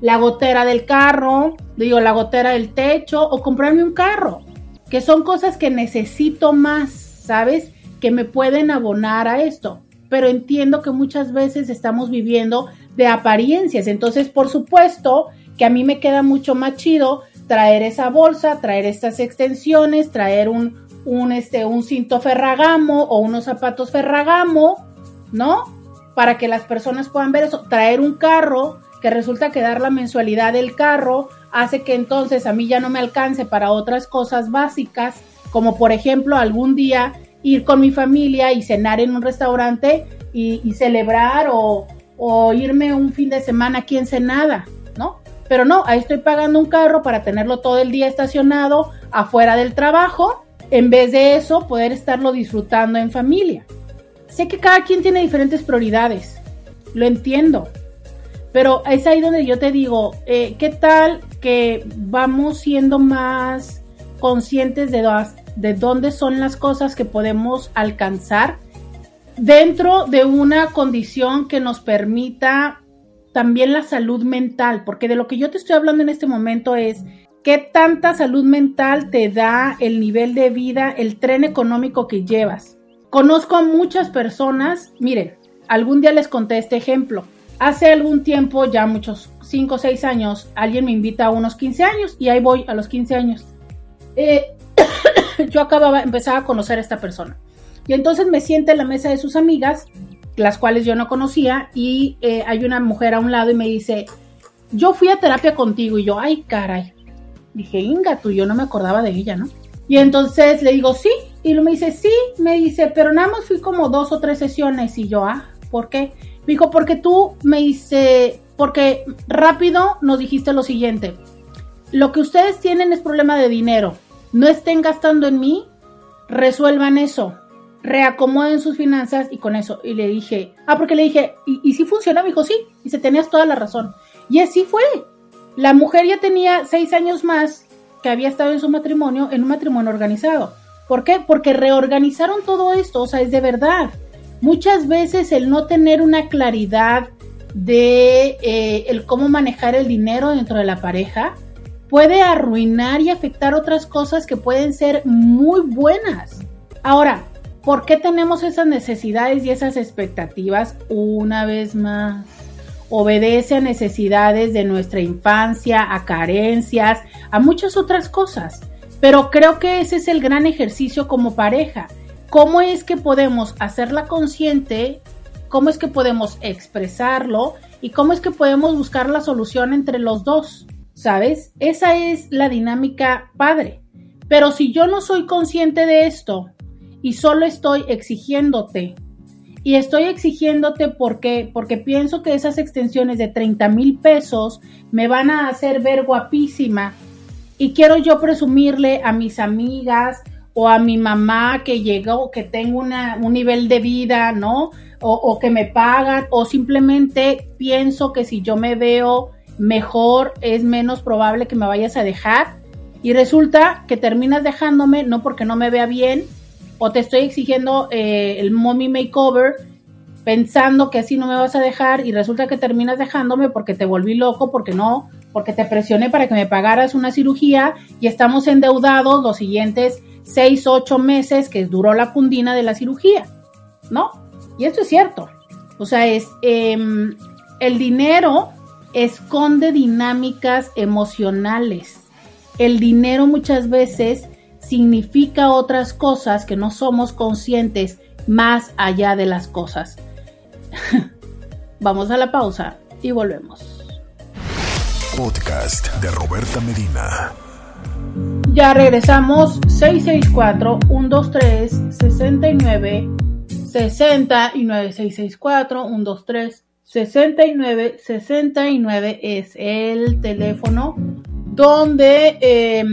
la gotera del carro, digo la gotera del techo o comprarme un carro, que son cosas que necesito más, ¿sabes? Que me pueden abonar a esto. Pero entiendo que muchas veces estamos viviendo de apariencias. Entonces, por supuesto que a mí me queda mucho más chido traer esa bolsa, traer estas extensiones, traer un, un, este, un cinto ferragamo o unos zapatos ferragamo, ¿no? Para que las personas puedan ver eso. Traer un carro, que resulta que dar la mensualidad del carro hace que entonces a mí ya no me alcance para otras cosas básicas, como por ejemplo algún día ir con mi familia y cenar en un restaurante y, celebrar o, o irme un fin de semana aquí en Senada, ¿no? Pero no, ahí estoy pagando un carro para tenerlo todo el día estacionado afuera del trabajo, en vez de eso poder estarlo disfrutando en familia. Sé que cada quien tiene diferentes prioridades, lo entiendo, pero es ahí donde yo te digo, eh, ¿qué tal que vamos siendo más conscientes de, de dónde son las cosas que podemos alcanzar dentro de una condición que nos permita también la salud mental, porque de lo que yo te estoy hablando en este momento es qué tanta salud mental te da el nivel de vida, el tren económico que llevas. Conozco a muchas personas, miren, algún día les conté este ejemplo. Hace algún tiempo, ya muchos 5 o 6 años, alguien me invita a unos 15 años y ahí voy a los 15 años. Eh, yo acababa, empezaba a conocer a esta persona. Y entonces me sienta en la mesa de sus amigas, las cuales yo no conocía, y eh, hay una mujer a un lado y me dice, yo fui a terapia contigo, y yo, ay, caray. Dije, Inga, tú, yo no me acordaba de ella, ¿no? Y entonces le digo, sí, y me dice, sí, me dice, pero nada más fui como dos o tres sesiones, y yo, ah, ¿por qué? Dijo, porque tú me dice, porque rápido nos dijiste lo siguiente, lo que ustedes tienen es problema de dinero, no estén gastando en mí, resuelvan eso reacomoden sus finanzas y con eso. Y le dije, ah, porque le dije, ¿y, si funciona? Me dijo, sí, y se tenías toda la razón. Y así fue. La mujer ya tenía seis años más que había estado en su matrimonio, en un matrimonio organizado. ¿Por qué? Porque reorganizaron todo esto, o sea, es de verdad. Muchas veces el no tener una claridad de eh, el cómo manejar el dinero dentro de la pareja puede arruinar y afectar otras cosas que pueden ser muy buenas. Ahora, ¿Por qué tenemos esas necesidades y esas expectativas una vez más? Obedece a necesidades de nuestra infancia, a carencias, a muchas otras cosas. Pero creo que ese es el gran ejercicio como pareja. ¿Cómo es que podemos hacerla consciente? ¿Cómo es que podemos expresarlo? ¿Y cómo es que podemos buscar la solución entre los dos? ¿Sabes? Esa es la dinámica padre. Pero si yo no soy consciente de esto, y solo estoy exigiéndote. Y estoy exigiéndote porque, porque pienso que esas extensiones de 30 mil pesos me van a hacer ver guapísima. Y quiero yo presumirle a mis amigas o a mi mamá que llegó, que tengo una, un nivel de vida, ¿no? O, que me pagan, o simplemente pienso que si yo me veo mejor es menos probable que me vayas a dejar. Y resulta que terminas dejándome no porque no me vea bien, o te estoy exigiendo eh, el mommy makeover pensando que así no me vas a dejar y resulta que terminas dejándome porque te volví loco, porque no, porque te presioné para que me pagaras una cirugía y estamos endeudados los siguientes seis, ocho meses que duró la cundina de la cirugía, ¿no? Y esto es cierto. O sea, es em, el dinero esconde dinámicas emocionales. El dinero muchas veces significa otras cosas que no somos conscientes más allá de las cosas. Vamos a la pausa y volvemos. Podcast de Roberta Medina. Ya regresamos 664-123-69. 69 664 123 69 69 es el teléfono donde eh,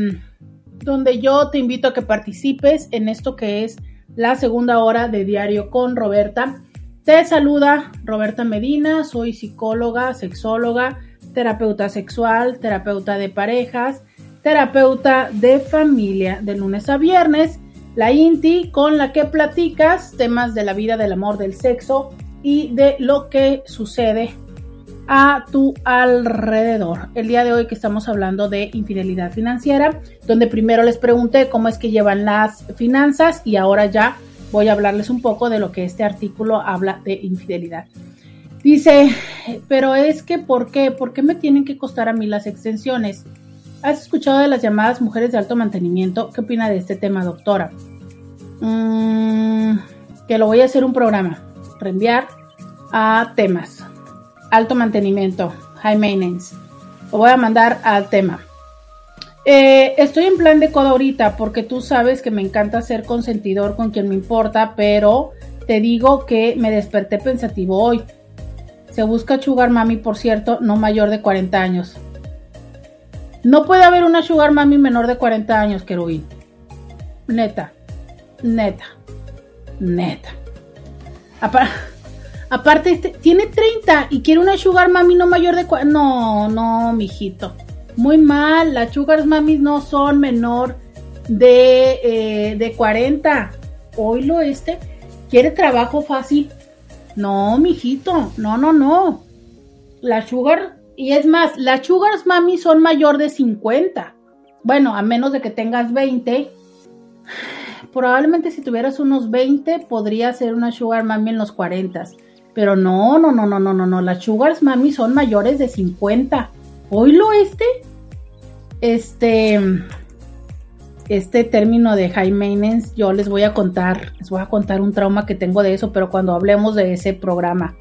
donde yo te invito a que participes en esto que es la segunda hora de Diario con Roberta. Te saluda Roberta Medina, soy psicóloga, sexóloga, terapeuta sexual, terapeuta de parejas, terapeuta de familia de lunes a viernes, la INTI con la que platicas temas de la vida, del amor, del sexo y de lo que sucede a tu alrededor. El día de hoy que estamos hablando de infidelidad financiera, donde primero les pregunté cómo es que llevan las finanzas y ahora ya voy a hablarles un poco de lo que este artículo habla de infidelidad. Dice, pero es que ¿por qué? ¿Por qué me tienen que costar a mí las extensiones? ¿Has escuchado de las llamadas mujeres de alto mantenimiento? ¿Qué opina de este tema, doctora? Mm, que lo voy a hacer un programa, reenviar a temas alto mantenimiento, high maintenance. Lo voy a mandar al tema. Eh, estoy en plan de codo ahorita porque tú sabes que me encanta ser consentidor con quien me importa, pero te digo que me desperté pensativo hoy. Se busca Sugar Mami, por cierto, no mayor de 40 años. No puede haber una Sugar Mami menor de 40 años, querubín. Neta, neta, neta. Aparte, este, tiene 30 y quiere una sugar mami no mayor de... No, no, mijito. Muy mal, las sugar mami no son menor de, eh, de 40. Oílo este. ¿Quiere trabajo fácil? No, mijito. No, no, no. La sugar... Y es más, las sugars mami son mayor de 50. Bueno, a menos de que tengas 20. Probablemente si tuvieras unos 20 podría ser una sugar mami en los 40 pero no, no, no, no, no, no, no. Las sugars mami son mayores de 50. Oílo este. Este. Este término de high maintenance, yo les voy a contar, les voy a contar un trauma que tengo de eso, pero cuando hablemos de ese programa,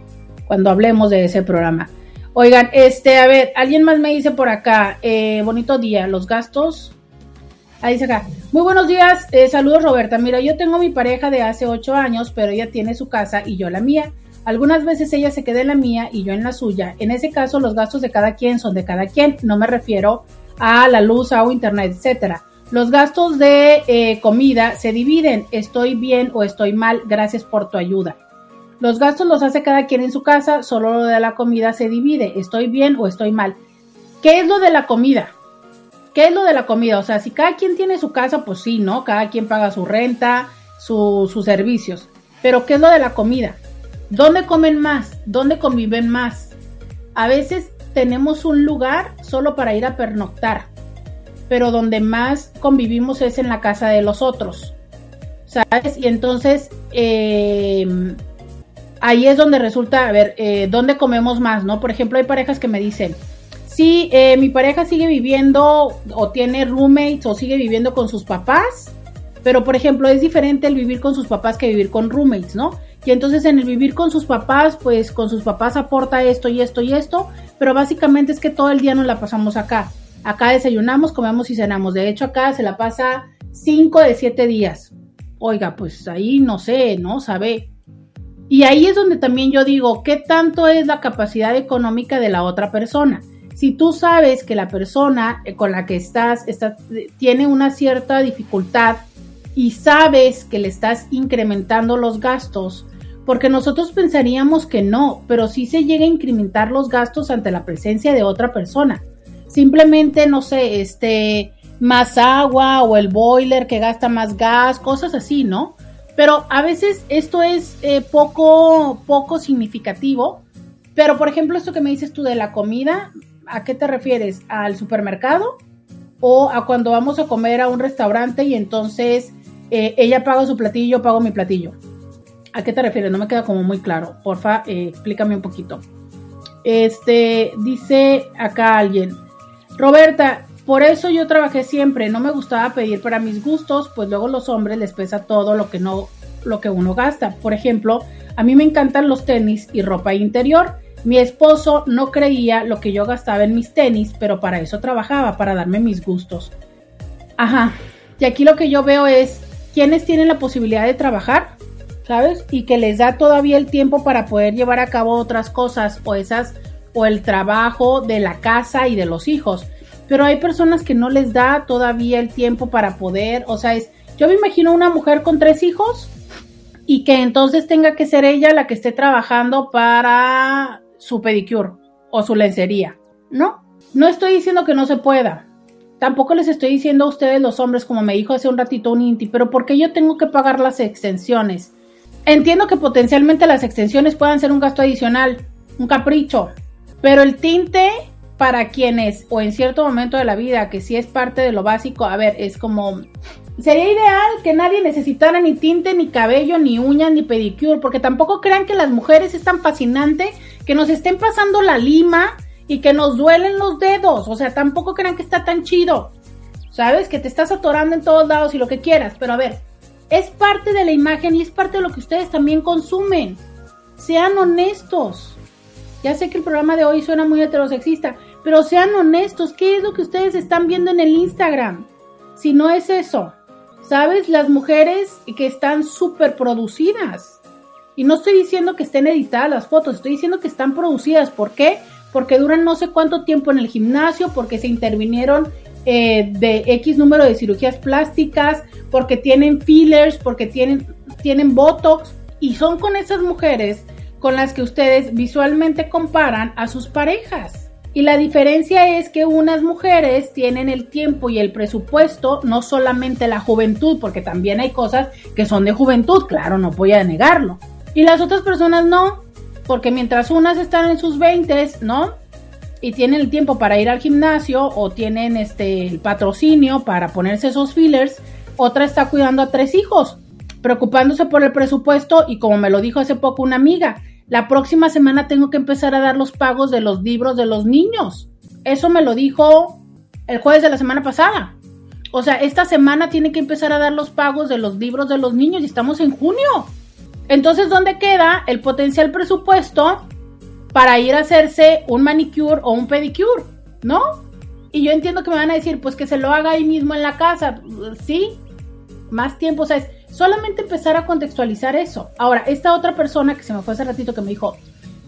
cuando hablemos de ese programa. Oigan, este, a ver, alguien más me dice por acá, eh, bonito día, los gastos. Ahí dice acá, muy buenos días, eh, saludos Roberta. Mira, yo tengo mi pareja de hace ocho años, pero ella tiene su casa y yo la mía. Algunas veces ella se queda en la mía y yo en la suya. En ese caso, los gastos de cada quien son de cada quien. No me refiero a la luz, agua, internet, etcétera. Los gastos de eh, comida se dividen. Estoy bien o estoy mal. Gracias por tu ayuda. Los gastos los hace cada quien en su casa. Solo lo de la comida se divide. Estoy bien o estoy mal. ¿Qué es lo de la comida? ¿Qué es lo de la comida? O sea, si cada quien tiene su casa, pues sí, ¿no? Cada quien paga su renta, sus servicios. Pero ¿qué es lo de la comida? ¿Dónde comen más? ¿Dónde conviven más? A veces tenemos un lugar solo para ir a pernoctar, pero donde más convivimos es en la casa de los otros, ¿sabes? Y entonces em, ahí es donde resulta, a ver, eh, ¿dónde comemos más, no? Por ejemplo, hay parejas que me dicen, sí, eh, mi pareja sigue viviendo o tiene roommates o sigue viviendo con sus papás, pero por ejemplo es diferente el vivir con sus papás que vivir con roommates, ¿no? Y entonces en el vivir con sus papás, pues con sus papás aporta esto y esto y esto, pero básicamente es que todo el día nos la pasamos acá. Acá desayunamos, comemos y cenamos. De hecho, acá se la pasa 5 de 7 días. Oiga, pues ahí no sé, ¿no? Sabe. Y ahí es donde también yo digo, ¿qué tanto es la capacidad económica de la otra persona? Si tú sabes que la persona eh, con la que estás, está, tiene una cierta dificultad y sabes que le estás incrementando los gastos, porque nosotros pensaríamos que no, pero sí se llega a incrementar los gastos ante la presencia de otra persona. Simplemente, no sé, este, más agua o el boiler que gasta más gas, cosas así, ¿no? Pero a veces esto es eh, poco, poco significativo. Pero, por ejemplo, esto que me dices tú de la comida, ¿a qué te refieres? ¿Al supermercado? ¿O a cuando vamos a comer a un restaurante y entonces eh, ella paga su platillo, yo pago mi platillo? ¿A qué te refieres? No me queda como muy claro. Porfa, eh, explícame un poquito. Este, dice acá alguien. Roberta, por eso yo trabajé siempre. No me gustaba pedir para mis gustos, pues luego los hombres les pesa todo lo que no, lo que uno gasta. Por ejemplo, a mí me encantan los tenis y ropa interior. Mi esposo no creía lo que yo gastaba en mis tenis, pero para eso trabajaba, para darme mis gustos. Ajá. Y aquí lo que yo veo es, ¿quiénes tienen la posibilidad de trabajar? ¿sabes? Y que les da todavía el tiempo para poder llevar a cabo otras cosas o esas o el trabajo de la casa y de los hijos. Pero hay personas que no les da todavía el tiempo para poder, o sea, es yo me imagino una mujer con tres hijos y que entonces tenga que ser ella la que esté trabajando para su pedicure o su lencería. No, no estoy diciendo que no se pueda. Tampoco les estoy diciendo a ustedes los hombres, como me dijo hace un ratito un Inti, pero ¿por qué yo tengo que pagar las extensiones? Entiendo que potencialmente las extensiones puedan ser un gasto adicional, un capricho, pero el tinte para quienes, o en cierto momento de la vida, que si es parte de lo básico, a ver, es como Sería ideal que nadie necesitara ni tinte, ni cabello, ni uñas, ni pedicure, porque tampoco crean que las mujeres es tan fascinante que nos estén pasando la lima y que nos duelen los dedos. O sea, tampoco crean que está tan chido. ¿Sabes? Que te estás atorando en todos lados y lo que quieras. Pero a ver, es parte de la imagen y es parte de lo que ustedes también consumen. Sean honestos. Ya sé que el programa de hoy suena muy heterosexista, pero sean honestos. ¿Qué es lo que ustedes están viendo en el Instagram? Si no es eso. ¿Sabes? Las mujeres que están súper producidas. Y no estoy diciendo que estén editadas las fotos, estoy diciendo que están producidas. ¿Por qué? Porque duran no sé cuánto tiempo en el gimnasio, porque se intervinieron eh, de X número de cirugías plásticas, porque tienen fillers, porque tienen, tienen botox. Y son con esas mujeres con las que ustedes visualmente comparan a sus parejas. Y la diferencia es que unas mujeres tienen el tiempo y el presupuesto, no solamente la juventud, porque también hay cosas que son de juventud, claro, no voy a negarlo. Y las otras personas no, porque mientras unas están en sus 20, ¿no? Y tienen el tiempo para ir al gimnasio o tienen este el patrocinio para ponerse esos fillers, otra está cuidando a tres hijos, preocupándose por el presupuesto y como me lo dijo hace poco una amiga, la próxima semana tengo que empezar a dar los pagos de los libros de los niños. Eso me lo dijo el jueves de la semana pasada. O sea, esta semana tiene que empezar a dar los pagos de los libros de los niños y estamos en junio. Entonces, ¿dónde queda el potencial presupuesto para ir a hacerse un manicure o un pedicure? ¿No? Y yo entiendo que me van a decir, pues que se lo haga ahí mismo en la casa. Sí, más tiempo. O sea, es, Solamente empezar a contextualizar eso. Ahora, esta otra persona que se me fue hace ratito que me dijo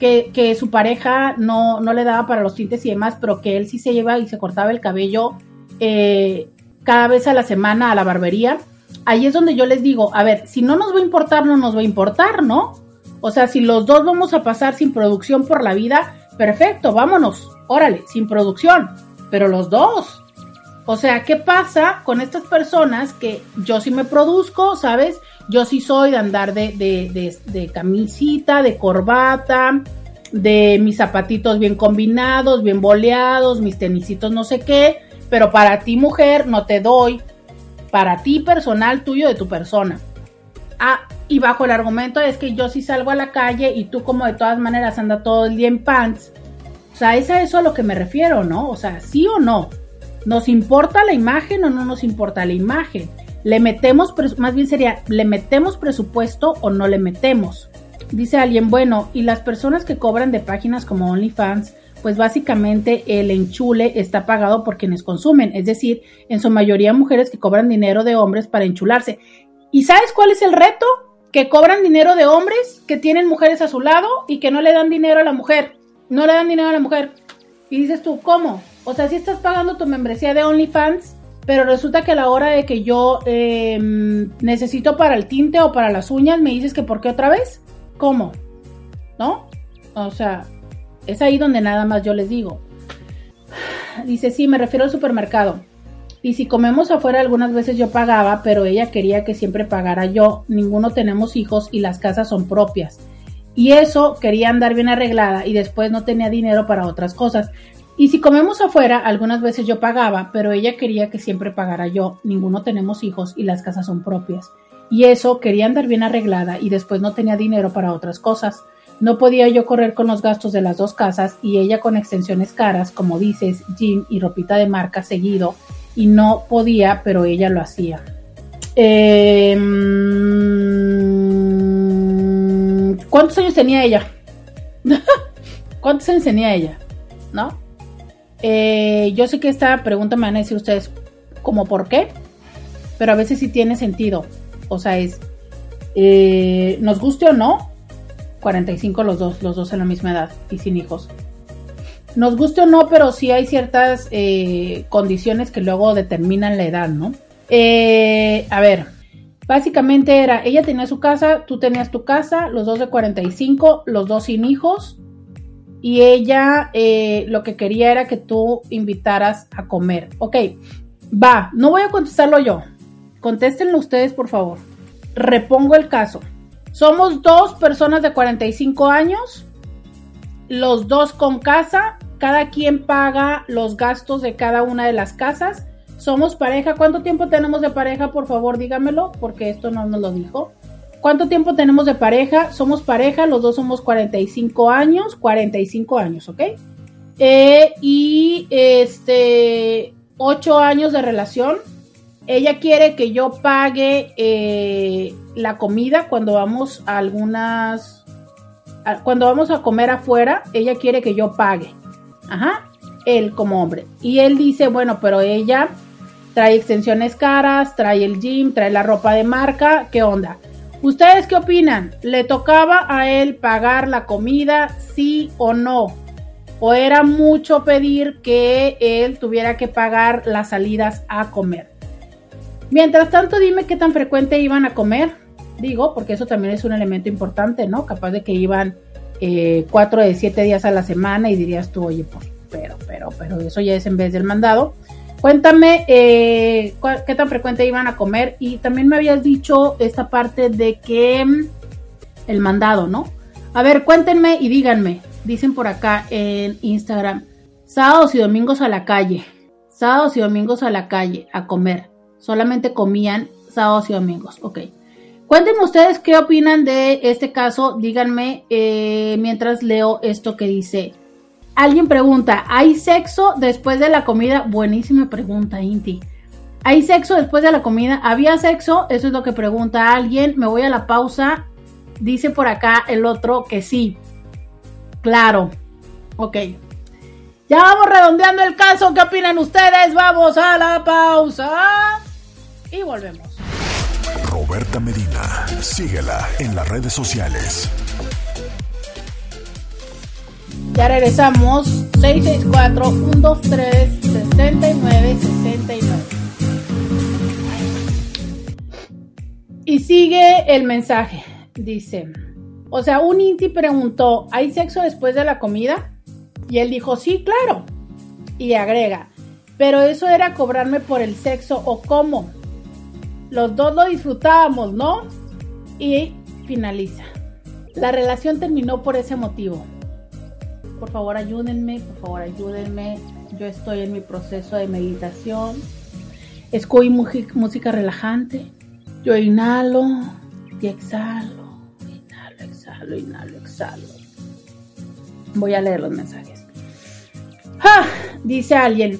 que, su pareja no, no, le daba para los tintes y demás, pero que él sí se lleva y se cortaba el cabello eh, cada vez a la semana a la barbería. Ahí es donde yo les digo, a ver, si no nos va a importar, no nos va a importar, ¿no? O sea, si los dos vamos a pasar sin producción por la vida, perfecto, vámonos, órale, sin producción, pero los dos. O sea, ¿qué pasa con estas personas que yo sí me produzco, ¿sabes? Yo sí soy de andar de, de, camisita, de corbata, de mis zapatitos bien combinados, bien boleados, mis tenisitos no sé qué, pero para ti mujer no te doy, para ti personal tuyo de tu persona. Ah, y bajo el argumento es que yo sí salgo a la calle y tú como de todas maneras anda todo el día en pants. O sea, es a eso a lo que me refiero, ¿no? O sea, sí o no. ¿Nos importa la imagen o no nos importa la imagen? ¿Le metemos, más bien sería, ¿le metemos presupuesto o no le metemos? Dice alguien, bueno, y las personas que cobran de páginas como OnlyFans, pues básicamente el enchule está pagado por quienes consumen, es decir, en su mayoría mujeres que cobran dinero de hombres para enchularse. ¿Y sabes cuál es el reto? Que cobran dinero de hombres que tienen mujeres a su lado y que no le dan dinero a la mujer. No le dan dinero a la mujer. Y dices tú, ¿cómo? O sea, si estás pagando tu membresía de OnlyFans, pero resulta que a la hora de que yo em, necesito para el tinte o para las uñas, me dices que ¿por qué otra vez? ¿Cómo? ¿No? O sea, es ahí donde nada más yo les digo. Dice, sí, me refiero al supermercado. Y si comemos afuera, algunas veces yo pagaba, pero ella quería que siempre pagara yo. Ninguno tenemos hijos y las casas son propias. Y eso quería andar bien arreglada y después no tenía dinero para otras cosas. Y si comemos afuera, algunas veces yo pagaba, pero ella quería que siempre pagara yo. Ninguno tenemos hijos y las casas son propias. Y eso quería andar bien arreglada y después no tenía dinero para otras cosas. No podía yo correr con los gastos de las dos casas y ella con extensiones caras, como dices, jean y ropita de marca seguido. Y no podía, pero ella lo hacía. Em, ¿Cuántos años tenía ella? ¿Cuántos años tenía ella? ¿No? Eh, yo sé que esta pregunta me van a decir ustedes como por qué, pero a veces sí tiene sentido. O sea, es, eh, nos guste o no, 45 los dos, los dos en la misma edad y sin hijos. Nos guste o no, pero sí hay ciertas eh, condiciones que luego determinan la edad, ¿no? a ver, básicamente era, ella tenía su casa, tú tenías tu casa, los dos de 45, los dos sin hijos, y ella eh, lo que quería era que tú invitaras a comer. Ok, va, no voy a contestarlo yo. Contéstenlo ustedes, por favor. Repongo el caso. Somos dos personas de 45 años, los dos con casa, cada quien paga los gastos de cada una de las casas. Somos pareja. ¿Cuánto tiempo tenemos de pareja? Por favor, dígamelo, porque esto no nos lo dijo. ¿Cuánto tiempo tenemos de pareja? Somos pareja, los dos somos 45 años, 45 años, ¿ok? Eh, y este, 8 años de relación. Ella quiere que yo pague eh, la comida cuando vamos a algunas, cuando vamos a comer afuera, ella quiere que yo pague. Ajá, él como hombre. Y él dice, bueno, pero ella trae extensiones caras, trae el gym, trae la ropa de marca, ¿qué onda? ¿Ustedes qué opinan? ¿Le tocaba a él pagar la comida, sí o no? ¿O era mucho pedir que él tuviera que pagar las salidas a comer? Mientras tanto, dime qué tan frecuente iban a comer. Digo, porque eso también es un elemento importante, ¿no? Capaz de que iban eh, cuatro de siete días a la semana y dirías tú, oye, pues, pero, pero, pero eso ya es en vez del mandado. Cuéntame eh, qué tan frecuente iban a comer y también me habías dicho esta parte de que mm, el mandado, ¿no? A ver, cuéntenme y díganme. Dicen por acá en Instagram, sábados y domingos a la calle, sábados y domingos a la calle a comer. Solamente comían sábados y domingos, ok. Cuéntenme ustedes qué opinan de este caso, díganme eh, mientras leo esto que dice. Alguien pregunta, ¿hay sexo después de la comida? Buenísima pregunta, Inti. ¿Hay sexo después de la comida? ¿Había sexo? Eso es lo que pregunta alguien. Me voy a la pausa. Dice por acá el otro que sí. Claro. Ok. Ya vamos redondeando el caso. ¿Qué opinan ustedes? Vamos a la pausa. Y volvemos. Roberta Medina. Síguela en las redes sociales. Ya regresamos. 664-123-6969. Y sigue el mensaje. Dice, o sea, un Inti preguntó, ¿hay sexo después de la comida? Y él dijo, sí, claro. Y agrega, pero eso era cobrarme por el sexo o cómo. Los dos lo disfrutábamos, ¿no? Y finaliza. La relación terminó por ese motivo por favor ayúdenme, por favor ayúdenme. Yo estoy en mi proceso de meditación. Escogí música relajante. Yo inhalo y exhalo. Inhalo, exhalo, inhalo, exhalo. Voy a leer los mensajes. ¡Ah! Dice alguien.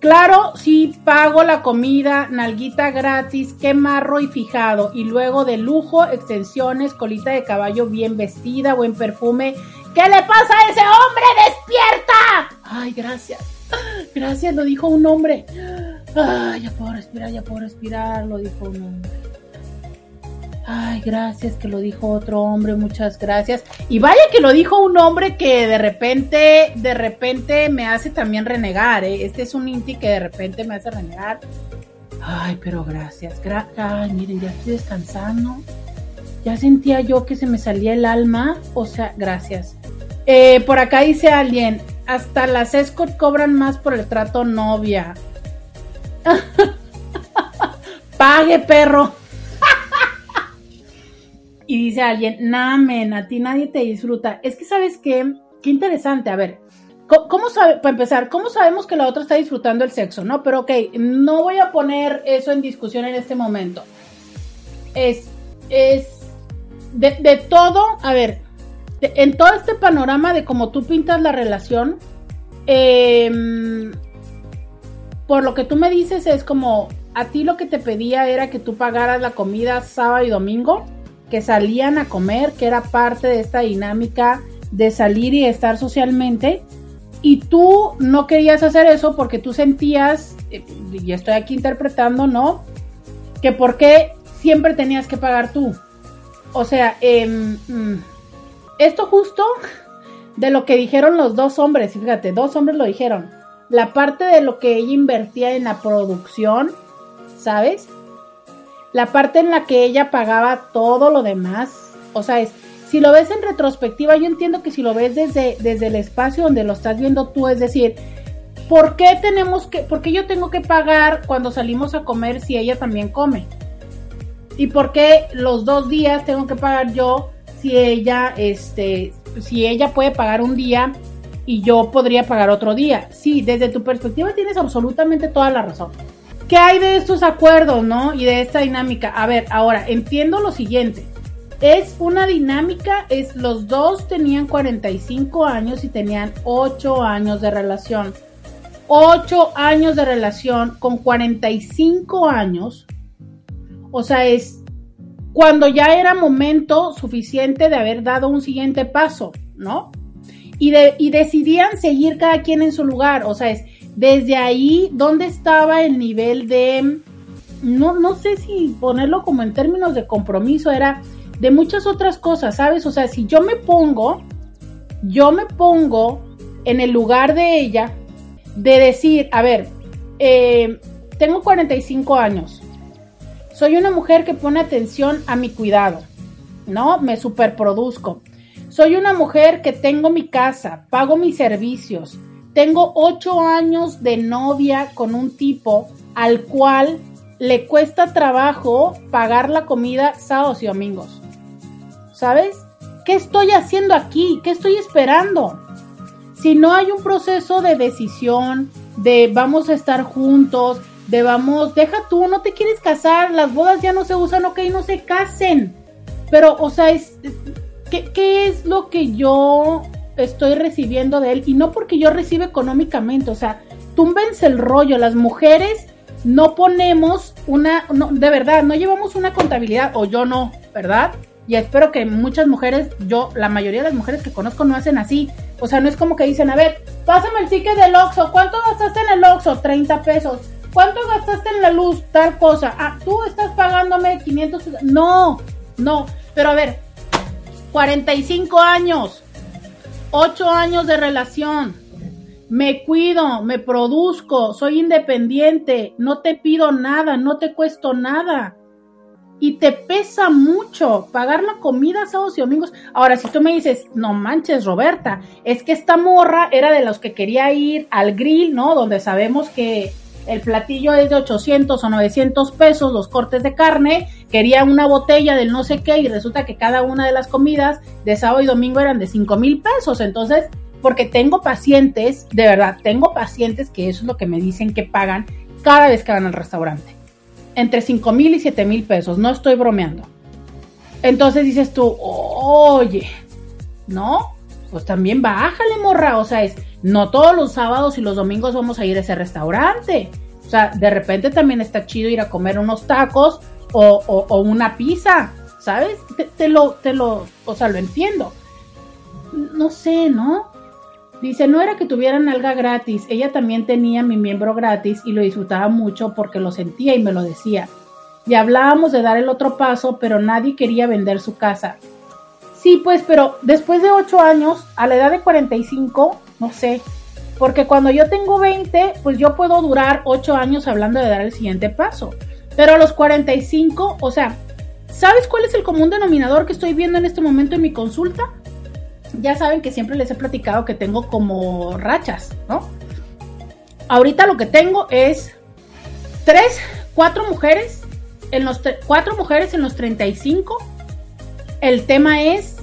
Claro, sí pago la comida, nalguita gratis, qué marro y fijado. Y luego de lujo, extensiones, colita de caballo bien vestida, buen perfume ¿Qué le pasa a ese hombre? ¡Despierta! Ay, gracias. Gracias, lo dijo un hombre. Ay, ya puedo respirar, ya puedo respirar, lo dijo un hombre. Ay, gracias que lo dijo otro hombre, muchas gracias. Y vaya que lo dijo un hombre que de repente, de repente me hace también renegar, ¿eh? Este es un inti que de repente me hace renegar. Ay, pero gracias. Ay, miren, ya estoy descansando ya sentía yo que se me salía el alma, o sea, gracias. Eh, por acá dice alguien, hasta las escort cobran más por el trato novia. Pague, perro. y dice alguien, namen, a ti nadie te disfruta. Es que, ¿sabes qué? Qué interesante. A ver, ¿cómo, para empezar, cómo sabemos que la otra está disfrutando el sexo? No, pero ok, no voy a poner eso en discusión en este momento. Es, es de, todo, a ver, en todo este panorama de cómo tú pintas la relación, em, por lo que tú me dices es como, a ti lo que te pedía era que tú pagaras la comida sábado y domingo, que salían a comer, que era parte de esta dinámica de salir y estar socialmente, y tú no querías hacer eso porque tú sentías, eh, y estoy aquí interpretando, ¿no? Que por qué siempre tenías que pagar tú. O sea, em, mm, esto justo de lo que dijeron los dos hombres, fíjate, dos hombres lo dijeron. La parte de lo que ella invertía en la producción, ¿sabes? La parte en la que ella pagaba todo lo demás. O sea, es, si lo ves en retrospectiva, yo entiendo que si lo ves desde, desde el espacio donde lo estás viendo tú, es decir, ¿por qué tenemos que, por qué yo tengo que pagar cuando salimos a comer si ella también come? ¿Y por qué los dos días tengo que pagar yo si ella, este, si ella puede pagar un día y yo podría pagar otro día? Sí, desde tu perspectiva tienes absolutamente toda la razón. ¿Qué hay de estos acuerdos, no? Y de esta dinámica. A ver, ahora entiendo lo siguiente. Es una dinámica, es los dos tenían 45 años y tenían 8 años de relación. 8 años de relación con 45 años. O sea, es cuando ya era momento suficiente de haber dado un siguiente paso, ¿no? Y, de, y decidían seguir cada quien en su lugar. O sea, es desde ahí, ¿dónde estaba el nivel de... No, no sé si ponerlo como en términos de compromiso, era de muchas otras cosas, ¿sabes? O sea, si yo me pongo, yo me pongo en el lugar de ella de decir, a ver, eh, tengo 45 años, soy una mujer que pone atención a mi cuidado, ¿no? Me superproduzco. Soy una mujer que tengo mi casa, pago mis servicios, tengo 8 años de novia con un tipo al cual le cuesta trabajo pagar la comida sábados y domingos. ¿sabes? ¿Qué estoy haciendo aquí? ¿Qué estoy esperando? Si no hay un proceso de decisión, de vamos a estar juntos, de vamos, deja tú, no te quieres casar, las bodas ya no se usan, ok, no se casen. Pero, o sea, es, ¿qué, ¿qué es lo que yo estoy recibiendo de él? Y no porque yo reciba económicamente, o sea, túmbense el rollo, las mujeres no ponemos una, no, de verdad, no llevamos una contabilidad, o yo no, ¿verdad? y espero que muchas mujeres, yo, la mayoría de las mujeres que conozco no hacen así. O sea, no es como que dicen, a ver, pásame el ticket del Oxxo, ¿cuánto gastaste en el Oxxo? 30 pesos. ¿Cuánto gastaste en la luz? Tal cosa. Ah, tú estás pagándome 500 pesos. No, no. Pero a ver, 45 años, 8 años de relación. Me cuido, me produzco, soy independiente, no te pido nada, no te cuesto nada y te pesa mucho pagar la comida sábados y domingos. Ahora, si tú me dices, no manches, Roberta, es que esta morra era de los que quería ir al grill, ¿no? Donde sabemos que el platillo es de 800 o 900 pesos, los cortes de carne, quería una botella del no sé qué y resulta que cada una de las comidas de sábado y domingo eran de 5 mil pesos. Entonces, porque tengo pacientes, de verdad, tengo pacientes que eso es lo que me dicen que pagan cada vez que van al restaurante entre 5 mil y 7 mil pesos, no estoy bromeando. Entonces dices tú, oye, ¿no? Pues también bájale, morra. O sea, es, no todos los sábados y los domingos vamos a ir a ese restaurante. O sea, de repente también está chido ir a comer unos tacos o, una pizza, ¿sabes? Te, lo, te lo, o sea, lo entiendo. No sé, ¿no? Dice, no era que tuvieran alga gratis, ella también tenía mi miembro gratis y lo disfrutaba mucho porque lo sentía y me lo decía. Y hablábamos de dar el otro paso, pero nadie quería vender su casa. Sí, pues, pero después de 8 años, a la edad de 45, no sé, porque cuando yo tengo 20, pues yo puedo durar 8 años hablando de dar el siguiente paso. Pero a los 45, o sea, ¿sabes cuál es el común denominador que estoy viendo en este momento en mi consulta? ya saben que siempre les he platicado que tengo como rachas, ¿no? Ahorita lo que tengo es tres, cuatro mujeres, en los cuatro mujeres en los 35. El tema es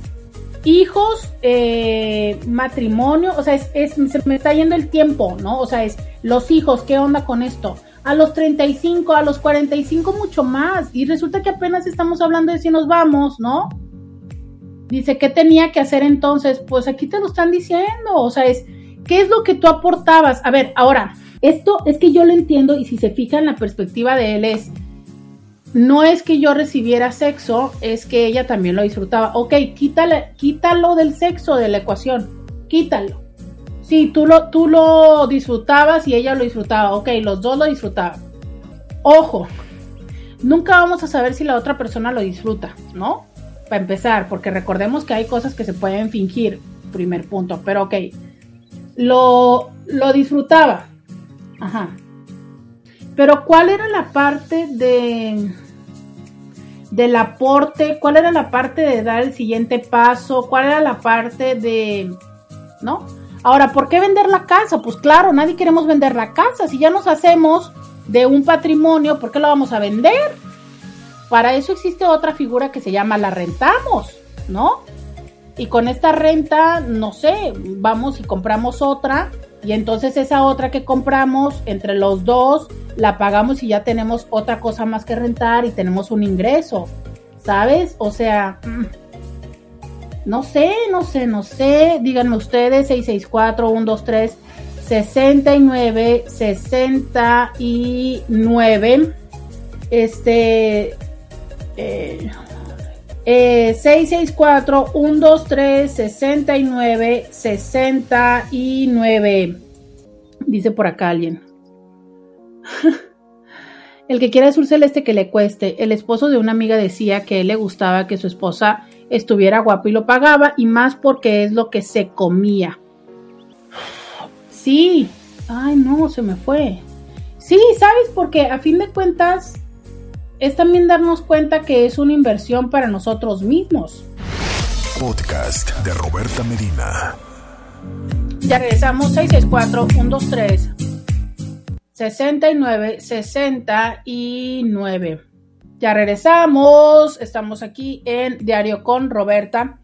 hijos, eh, matrimonio, o sea, es, se me está yendo el tiempo, ¿no? O sea, es los hijos, ¿qué onda con esto? A los 35, a los 45 mucho más. Y resulta que apenas estamos hablando de si nos vamos, ¿no? Dice, ¿qué tenía que hacer entonces? Pues aquí te lo están diciendo, o sea, es, ¿qué es lo que tú aportabas? A ver, ahora, esto es que yo lo entiendo y si se fija en la perspectiva de él es, no es que yo recibiera sexo, es que ella también lo disfrutaba. Ok, quítale, quítalo del sexo de la ecuación, quítalo. Sí, tú lo, tú lo disfrutabas y ella lo disfrutaba. Ok, los dos lo disfrutaban. Ojo, nunca vamos a saber si la otra persona lo disfruta, ¿no? para empezar, porque recordemos que hay cosas que se pueden fingir, primer punto, pero ok, lo, lo disfrutaba, ajá, pero ¿cuál era la parte de, del aporte, cuál era la parte de dar el siguiente paso, cuál era la parte de, ¿no? Ahora, ¿por qué vender la casa? Pues claro, nadie queremos vender la casa. Si ya nos hacemos de un patrimonio, ¿por qué lo vamos a vender? Para eso existe otra figura que se llama la rentamos, ¿no? Y con esta renta, no sé, vamos y compramos otra y entonces esa otra que compramos entre los dos la pagamos y ya tenemos otra cosa más que rentar y tenemos un ingreso, ¿sabes? O sea, mm, no sé, no sé, no sé, díganme ustedes 664 123 69 69 este eh, eh, 664-123-69-69. Dice por acá alguien. El que quiera azul celeste que le cueste. El esposo de una amiga decía que él le gustaba que su esposa estuviera guapo y lo pagaba, y más porque es lo que se comía. Sí. Ay, no, se me fue. Sí, ¿sabes? Porque a fin de cuentas es también darnos cuenta que es una inversión para nosotros mismos. Podcast de Roberta Medina. Ya regresamos 664 123 69 69. Ya regresamos. Estamos aquí en Diario con Roberta.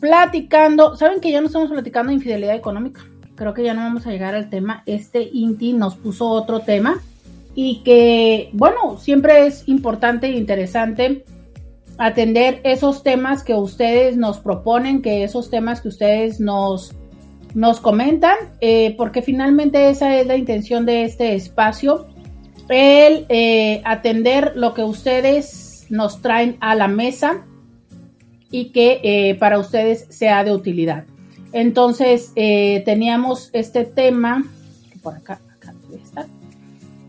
Platicando. ¿Saben que ya no estamos platicando de infidelidad económica? Creo que ya no vamos a llegar al tema. Este Inti nos puso otro tema y que, bueno, siempre es importante e interesante atender esos temas que ustedes nos proponen, que esos temas que ustedes nos, nos comentan, eh, porque finalmente esa es la intención de este espacio, el eh, atender lo que ustedes nos traen a la mesa y que eh, para ustedes sea de utilidad. Entonces, teníamos este tema, por acá,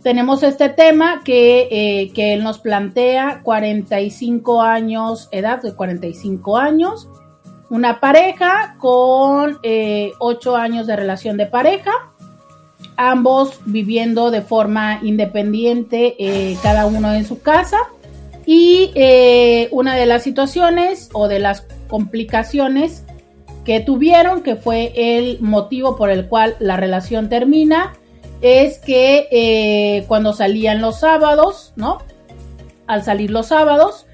tenemos este tema que, eh, que él nos plantea, 45 años, edad de 45 años, una pareja con eh, 8 años de relación de pareja, ambos viviendo de forma independiente, eh, cada uno en su casa, y eh, una de las situaciones o de las complicaciones que tuvieron, que fue el motivo por el cual la relación termina, es que eh, cuando salían los sábados, ¿no? Al salir los sábados,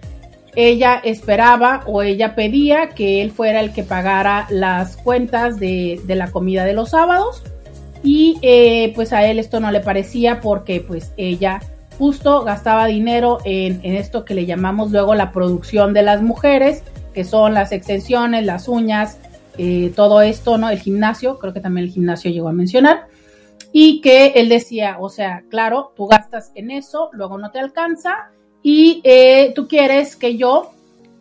ella esperaba o ella pedía que él fuera el que pagara las cuentas de, la comida de los sábados y eh, pues a él esto no le parecía porque pues ella justo gastaba dinero en, esto que le llamamos luego la producción de las mujeres, que son las extensiones, las uñas, eh, todo esto, ¿no? El gimnasio, creo que también el gimnasio llegó a mencionar y que él decía, o sea, claro, tú gastas en eso, luego no te alcanza y eh, tú quieres que yo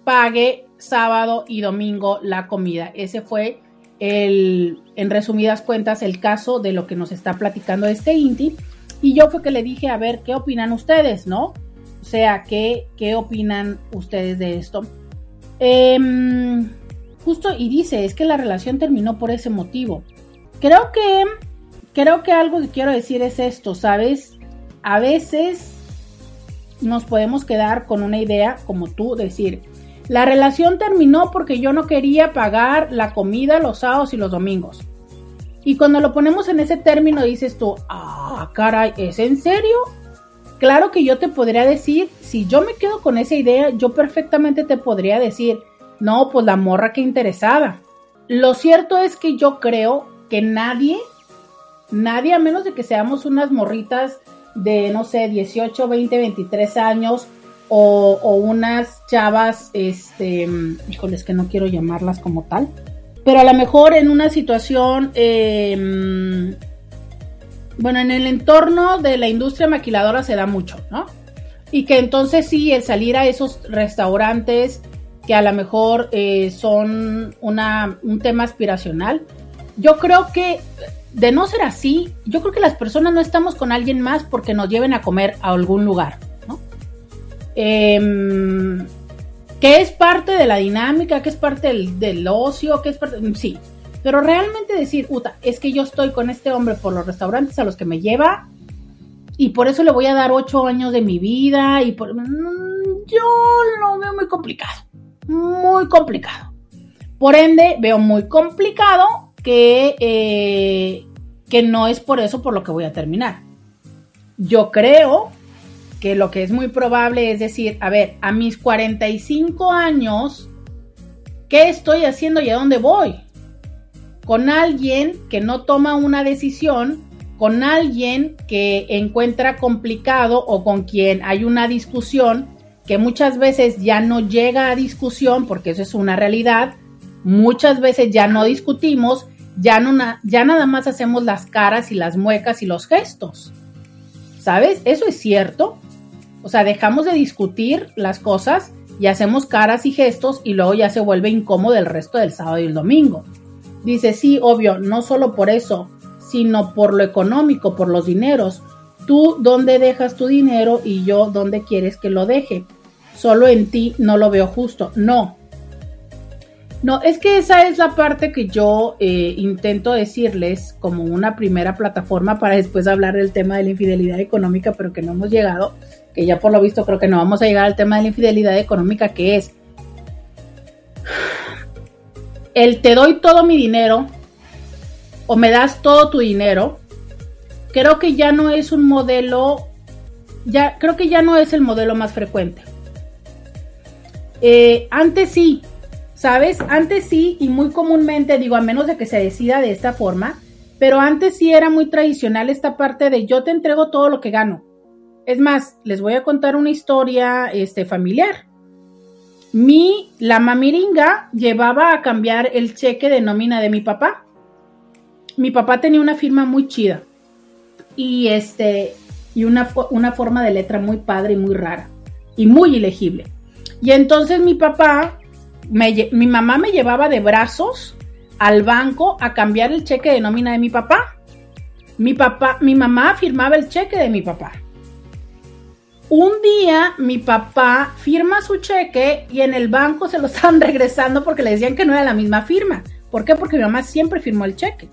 pague sábado y domingo la comida. Ese fue el, en resumidas cuentas, el caso de lo que nos está platicando este Inti. Y yo fue que le dije, a ver, ¿qué opinan ustedes, no? O sea, ¿qué, qué opinan ustedes de esto? Em, justo, y dice, es que la relación terminó por ese motivo. Creo que creo que algo que quiero decir es esto, ¿sabes? A veces nos podemos quedar con una idea como tú, decir, la relación terminó porque yo no quería pagar la comida los sábados y los domingos. Y cuando lo ponemos en ese término dices tú, ah, caray, ¿es en serio? Claro que yo te podría decir, si yo me quedo con esa idea, yo perfectamente te podría decir, no, pues la morra que interesada. Lo cierto es que yo creo que nadie Nadie, a menos de que seamos unas morritas de, no sé, 18, 20, 23 años o, unas chavas, este, híjoles que no quiero llamarlas como tal, pero a lo mejor en una situación, em, bueno, en el entorno de la industria maquiladora se da mucho, ¿no? Y que entonces sí, el salir a esos restaurantes que a lo mejor eh, son una, un tema aspiracional, yo creo que de no ser así, yo creo que las personas no estamos con alguien más porque nos lleven a comer a algún lugar, ¿no? Em, que es parte de la dinámica, que es parte del, ocio, que es parte, sí, pero realmente decir, Uta, es que yo estoy con este hombre por los restaurantes a los que me lleva y por eso le voy a dar ocho años de mi vida y por... Mm, yo lo veo muy complicado, muy complicado. Por ende, veo muy complicado que, eh, que no es por eso por lo que voy a terminar. Yo creo que lo que es muy probable es decir, a ver, a mis 45 años, ¿qué estoy haciendo y a dónde voy? Con alguien que no toma una decisión, con alguien que encuentra complicado o con quien hay una discusión que muchas veces ya no llega a discusión, porque eso es una realidad, muchas veces ya no discutimos, ya, no ya nada más hacemos las caras y las muecas y los gestos. ¿Sabes? Eso es cierto. O sea, dejamos de discutir las cosas y hacemos caras y gestos y luego ya se vuelve incómodo el resto del sábado y el domingo. Dice, sí, obvio, no solo por eso, sino por lo económico, por los dineros. Tú dónde dejas tu dinero y yo dónde quieres que lo deje. Solo en ti no lo veo justo. No. No, es que esa es la parte que yo eh, intento decirles como una primera plataforma para después hablar del tema de la infidelidad económica, pero que no hemos llegado que ya por lo visto creo que no vamos a llegar al tema de la infidelidad económica, que es el te doy todo mi dinero o me das todo tu dinero, creo que ya no es un modelo, ya creo que ya no es el modelo más frecuente. Eh, antes sí, ¿sabes? Antes sí, y muy comúnmente, digo, a menos de que se decida de esta forma, pero antes sí era muy tradicional esta parte de yo te entrego todo lo que gano. Es más, les voy a contar una historia este, familiar. Mi, la mamiringa llevaba a cambiar el cheque de nómina de mi papá. Mi papá tenía una firma muy chida y este y una, una forma de letra muy padre y muy rara y muy ilegible. Y entonces mi papá, mi mamá me llevaba de brazos al banco a cambiar el cheque de nómina de mi papá. Mi papá, mi mamá firmaba el cheque de mi papá. Un día mi papá firma su cheque y en el banco se lo estaban regresando porque le decían que no era la misma firma. ¿Por qué? Porque mi mamá siempre firmó el cheque.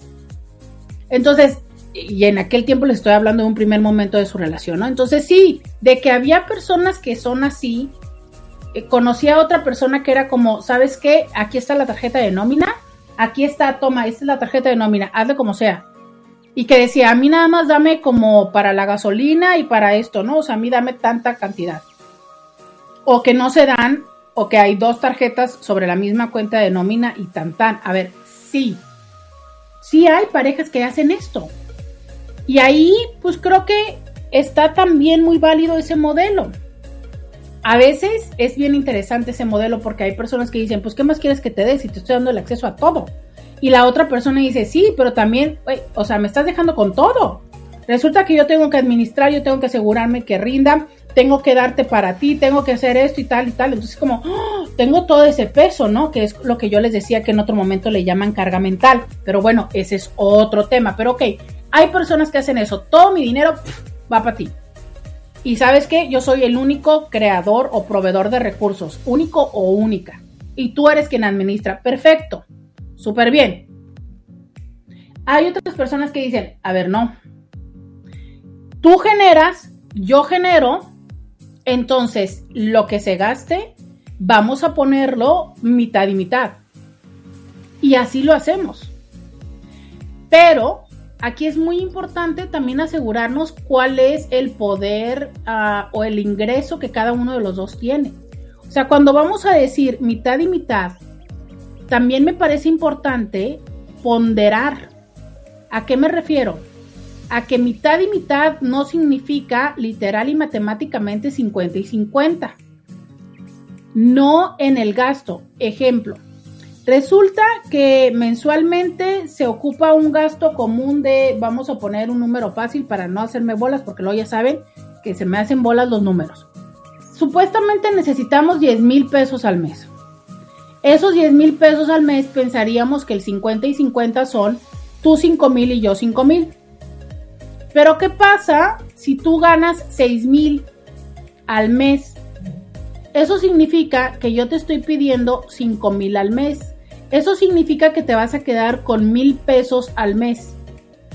Entonces, y en aquel tiempo les estoy hablando de un primer momento de su relación, ¿no? Entonces sí, de que había personas que son así, conocí a otra persona que era como, ¿sabes qué? Aquí está la tarjeta de nómina, aquí está, toma, esta es la tarjeta de nómina, hazle como sea y que decía, a mí nada más dame como para la gasolina y para esto, ¿no? O sea, a mí dame tanta cantidad. O que no se dan, o que hay dos tarjetas sobre la misma cuenta de nómina y tan tan. A ver, sí, sí hay parejas que hacen esto. Y ahí, pues creo que está también muy válido ese modelo. A veces es bien interesante ese modelo porque hay personas que dicen, pues, ¿qué más quieres que te dé si te estoy dando el acceso a todo? Y la otra persona dice, sí, pero también, o sea, me estás dejando con todo. Resulta que yo tengo que administrar, yo tengo que asegurarme que rinda, tengo que darte para ti, tengo que hacer esto y tal y tal. Entonces, como, ¡oh! tengo todo ese peso, ¿no? Que es lo que yo les decía que en otro momento le llaman carga mental. Pero bueno, ese es otro tema. Pero ok, hay personas que hacen eso. Todo mi dinero va para ti. Y sabes qué? Yo soy el único creador o proveedor de recursos, único o única. Y tú eres quien administra. Perfecto súper bien. Hay otras personas que dicen, a ver, no. Tú generas, yo genero, entonces lo que se gaste, vamos a ponerlo mitad y mitad. Y así lo hacemos. Pero aquí es muy importante también asegurarnos cuál es el poder ah, o el ingreso que cada uno de los dos tiene. O sea, cuando vamos a decir mitad y mitad, también me parece importante ponderar. ¿A qué me refiero? A que mitad y mitad no significa literal y matemáticamente 50 y 50. No en el gasto. Ejemplo, resulta que mensualmente se ocupa un gasto común de, vamos a poner un número fácil para no hacerme bolas, porque luego ya saben que se me hacen bolas los números. Supuestamente necesitamos 10 mil pesos al mes. Esos 10 mil pesos al mes pensaríamos que el 50 y 50 son tú 5 mil y yo 5 mil. Pero ¿qué pasa si tú ganas 6 mil al mes? Eso significa que yo te estoy pidiendo 5 mil al mes. Eso significa que te vas a quedar con mil pesos al mes.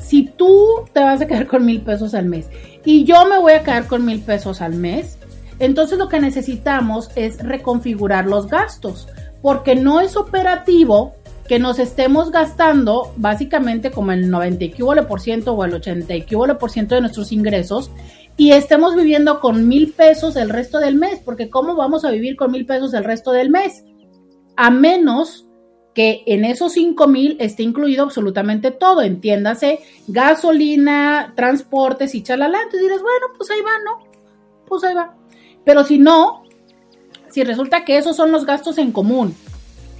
Si tú te vas a quedar con mil pesos al mes y yo me voy a quedar con mil pesos al mes, Entonces lo que necesitamos es reconfigurar los gastos, porque no es operativo que nos estemos gastando básicamente como el 90 por ciento o el 80 por ciento de nuestros ingresos y estemos viviendo con mil pesos el resto del mes, porque ¿cómo vamos a vivir con mil pesos el resto del mes? A menos que en esos cinco mil esté incluido absolutamente todo, entiéndase, gasolina, transportes y chalala. Entonces dirás, bueno, pues ahí va, ¿no? Pues ahí va. Pero si no, si resulta que esos son los gastos en común,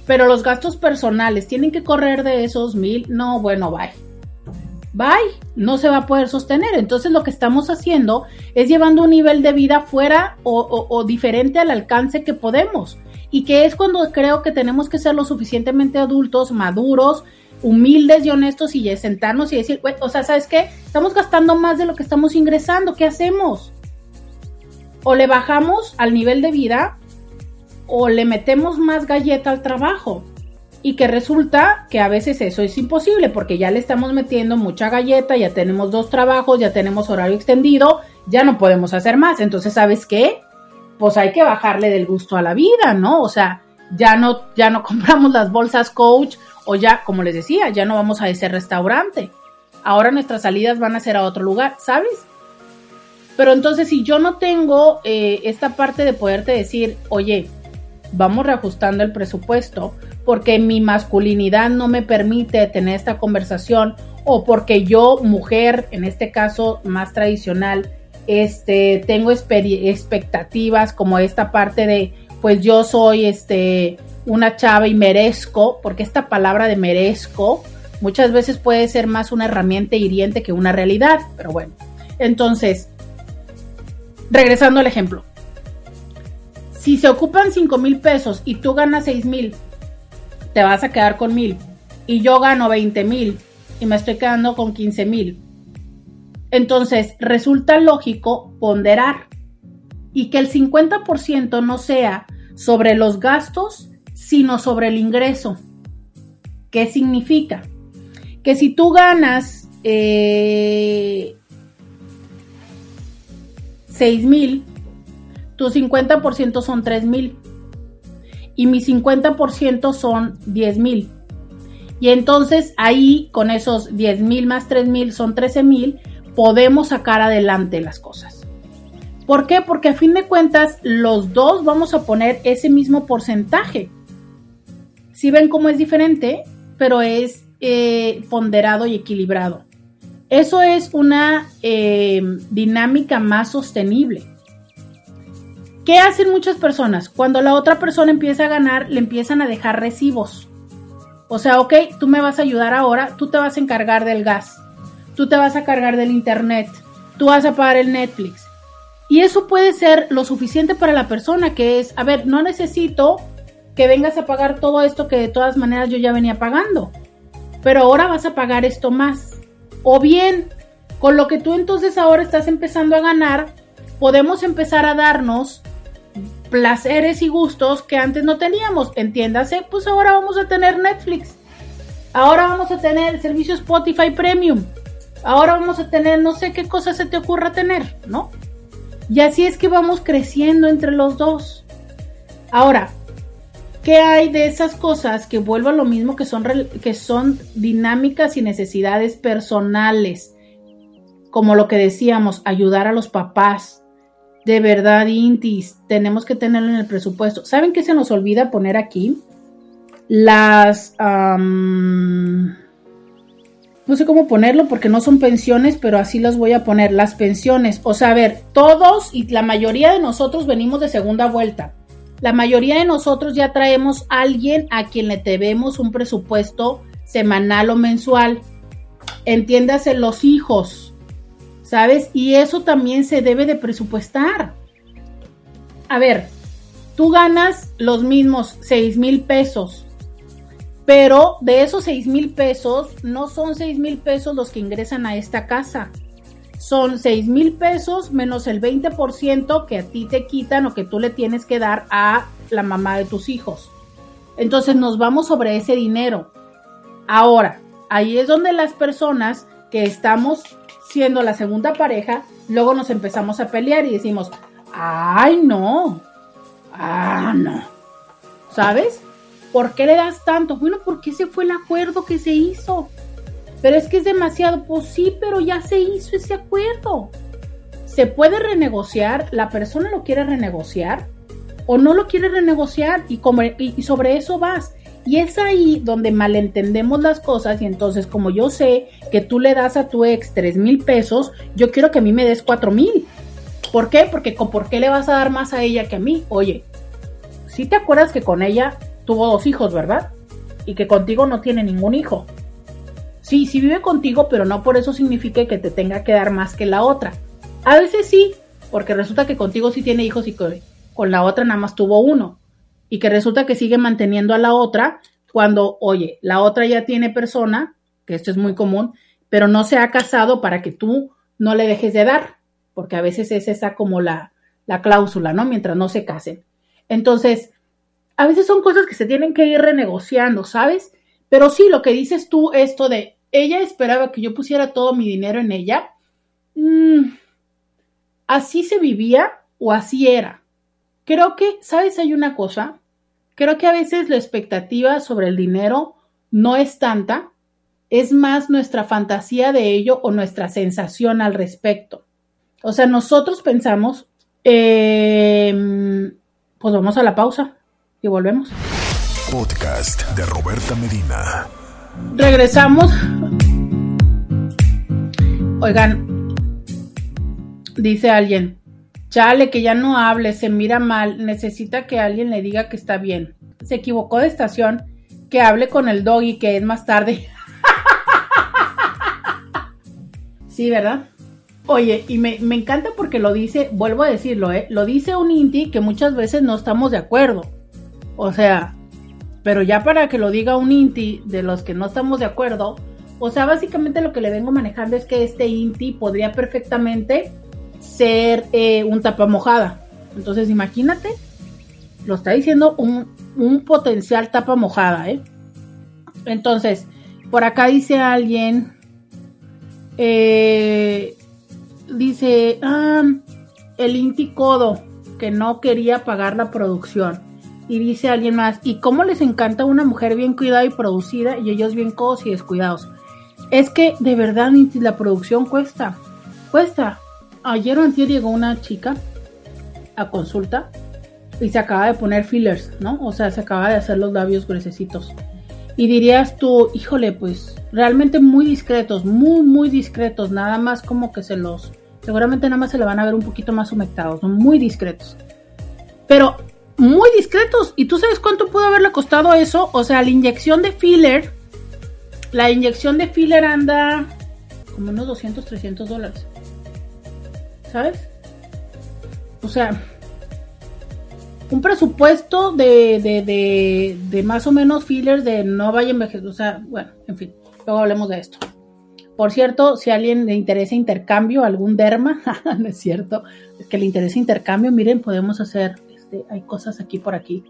pero los gastos personales tienen que correr de esos mil, no, bueno, bye. Bye, no se va a poder sostener. Entonces lo que estamos haciendo es llevando un nivel de vida fuera o diferente al alcance que podemos y que es cuando creo que tenemos que ser lo suficientemente adultos, maduros, humildes y honestos y sentarnos y decir, o sea, ¿sabes qué? Estamos gastando más de lo que estamos ingresando, ¿qué hacemos? O le bajamos al nivel de vida o le metemos más galleta al trabajo. Y que resulta que a veces eso es imposible porque ya le estamos metiendo mucha galleta, ya tenemos dos trabajos, ya tenemos horario extendido, ya no podemos hacer más. Entonces, ¿sabes qué? Pues hay que bajarle del gusto a la vida, ¿no? O sea, ya no, ya no compramos las bolsas coach o ya, como les decía, ya no vamos a ese restaurante. Ahora nuestras salidas van a ser a otro lugar, ¿sabes? Pero entonces si yo no tengo eh, esta parte de poderte decir, oye, vamos reajustando el presupuesto porque mi masculinidad no me permite tener esta conversación o porque yo, mujer, en este caso más tradicional, este, tengo expectativas como esta parte de, pues yo soy este, una chava y merezco, porque esta palabra de merezco muchas veces puede ser más una herramienta hiriente que una realidad, pero bueno. Entonces, regresando al ejemplo, si se ocupan 5 mil pesos y tú ganas 6 mil, te vas a quedar con mil. Y yo gano 20 mil y me estoy quedando con 15 mil entonces, resulta lógico ponderar y que el 50% no sea sobre los gastos, sino sobre el ingreso. ¿Qué significa? Que si tú ganas eh, 6 mil, tu 50% son 3 mil y mi 50% son 10 mil. Y entonces ahí con esos 10 mil más 3 mil son 13 mil podemos sacar adelante las cosas. ¿Por qué? Porque a fin de cuentas los dos vamos a poner ese mismo porcentaje. Si ven cómo es diferente, pero es eh, ponderado y equilibrado. Eso es una eh, dinámica más sostenible. ¿Qué hacen muchas personas? Cuando la otra persona empieza a ganar, le empiezan a dejar recibos. O sea, ok, tú me vas a ayudar ahora, tú te vas a encargar del gas tú te vas a cargar del internet, tú vas a pagar el Netflix. Y eso puede ser lo suficiente para la persona, que es, a ver, no necesito que vengas a pagar todo esto que de todas maneras yo ya venía pagando, pero ahora vas a pagar esto más. O bien, con lo que tú entonces ahora estás empezando a ganar, podemos empezar a darnos placeres y gustos que antes no teníamos. Entiéndase, pues ahora vamos a tener Netflix. Ahora vamos a tener el servicio Spotify Premium ahora vamos a tener no sé qué cosa se te ocurra tener, ¿no? Y así es que vamos creciendo entre los dos. Ahora, ¿qué hay de esas cosas que vuelvo a lo mismo que son, que son dinámicas y necesidades personales? Como lo que decíamos, ayudar a los papás. De verdad, Intis, tenemos que tenerlo en el presupuesto. ¿Saben qué se nos olvida poner aquí? Las no sé cómo ponerlo porque no son pensiones, pero así las voy a poner, las pensiones. O sea, a ver, todos y la mayoría de nosotros venimos de segunda vuelta. La mayoría de nosotros ya traemos a alguien a quien le debemos un presupuesto semanal o mensual. Entiéndase los hijos, ¿sabes? Y eso también se debe de presupuestar. A ver, tú ganas los mismos 6 mil pesos pero de esos 6 mil pesos, no son 6 mil pesos los que ingresan a esta casa. Son 6 mil pesos menos el 20% que a ti te quitan o que tú le tienes que dar a la mamá de tus hijos. Entonces nos vamos sobre ese dinero. Ahora, ahí es donde las personas que estamos siendo la segunda pareja, luego nos empezamos a pelear y decimos, Ay, no. Ah, no. ¿Sabes? ¿Por qué le das tanto? Bueno, porque ese fue el acuerdo que se hizo. Pero es que es demasiado. Pues sí, pero ya se hizo ese acuerdo. Se puede renegociar, la persona lo quiere renegociar o no lo quiere renegociar y, sobre eso vas. Y es ahí donde malentendemos las cosas y entonces como yo sé que tú le das a tu ex tres mil pesos, yo quiero que a mí me des cuatro mil. ¿Por qué? Porque ¿por qué le vas a dar más a ella que a mí? Oye, si te acuerdas que con ella tuvo dos hijos, ¿verdad? Y que contigo no tiene ningún hijo. Sí, sí vive contigo, pero no por eso significa que te tenga que dar más que la otra. A veces sí, porque resulta que contigo sí tiene hijos y que con la otra nada más tuvo uno y que resulta que sigue manteniendo a la otra cuando, oye, la otra ya tiene persona, que esto es muy común, pero no se ha casado para que tú no le dejes de dar, porque a veces es esa como la, la cláusula, ¿no? Mientras no se casen. Entonces, a veces son cosas que se tienen que ir renegociando, ¿sabes? Pero sí, lo que dices tú, esto de, ella esperaba que yo pusiera todo mi dinero en ella, mm, así se vivía o así era. Creo que, ¿sabes? Hay una cosa, Creo que a veces la expectativa sobre el dinero no es tanta, es más nuestra fantasía de ello o nuestra sensación al respecto. O sea, nosotros pensamos, em, pues vamos a la pausa y volvemos. Podcast de Roberta Medina. Regresamos. Oigan, dice alguien, Chale, que ya no hable, se mira mal, necesita que alguien le diga que está bien. Se equivocó de estación, que hable con el doggy, que es más tarde. sí, ¿verdad? Oye, y me, encanta porque lo dice, vuelvo a decirlo, ¿eh? Lo dice un Inti que muchas veces no estamos de acuerdo. O sea, pero ya para que lo diga un Inti de los que no estamos de acuerdo, o sea, básicamente lo que le vengo manejando es que este Inti podría perfectamente ser eh, un tapa mojada. Entonces imagínate, lo está diciendo un, potencial tapa mojada, ¿eh? Entonces, por acá dice alguien, eh, dice, ah, el Inti Codo, que no quería pagar la producción. Y dice alguien más, ¿y cómo les encanta una mujer bien cuidada y producida y ellos bien codos y descuidados? Es que de verdad, la producción cuesta, cuesta ayer o llegó una chica a consulta y se acaba de poner fillers, ¿no? O sea, se acaba de hacer los labios gruesecitos. Y dirías tú, híjole, pues realmente muy discretos, muy, muy discretos, nada más como que se los, seguramente nada más se le van a ver un poquito más humectados, muy discretos. Pero muy discretos. ¿Y tú sabes cuánto pudo haberle costado eso? O sea, la inyección de filler, la inyección de filler anda como unos 200, 300 dólares. ¿sabes? O sea, un presupuesto de, de, de, más o menos fillers de no vaya envejecer, o sea, bueno, en fin, luego hablemos de esto. Por cierto, si a alguien le interesa intercambio, algún derma, no es cierto, es que le interesa intercambio, miren, podemos hacer, este, hay cosas aquí por aquí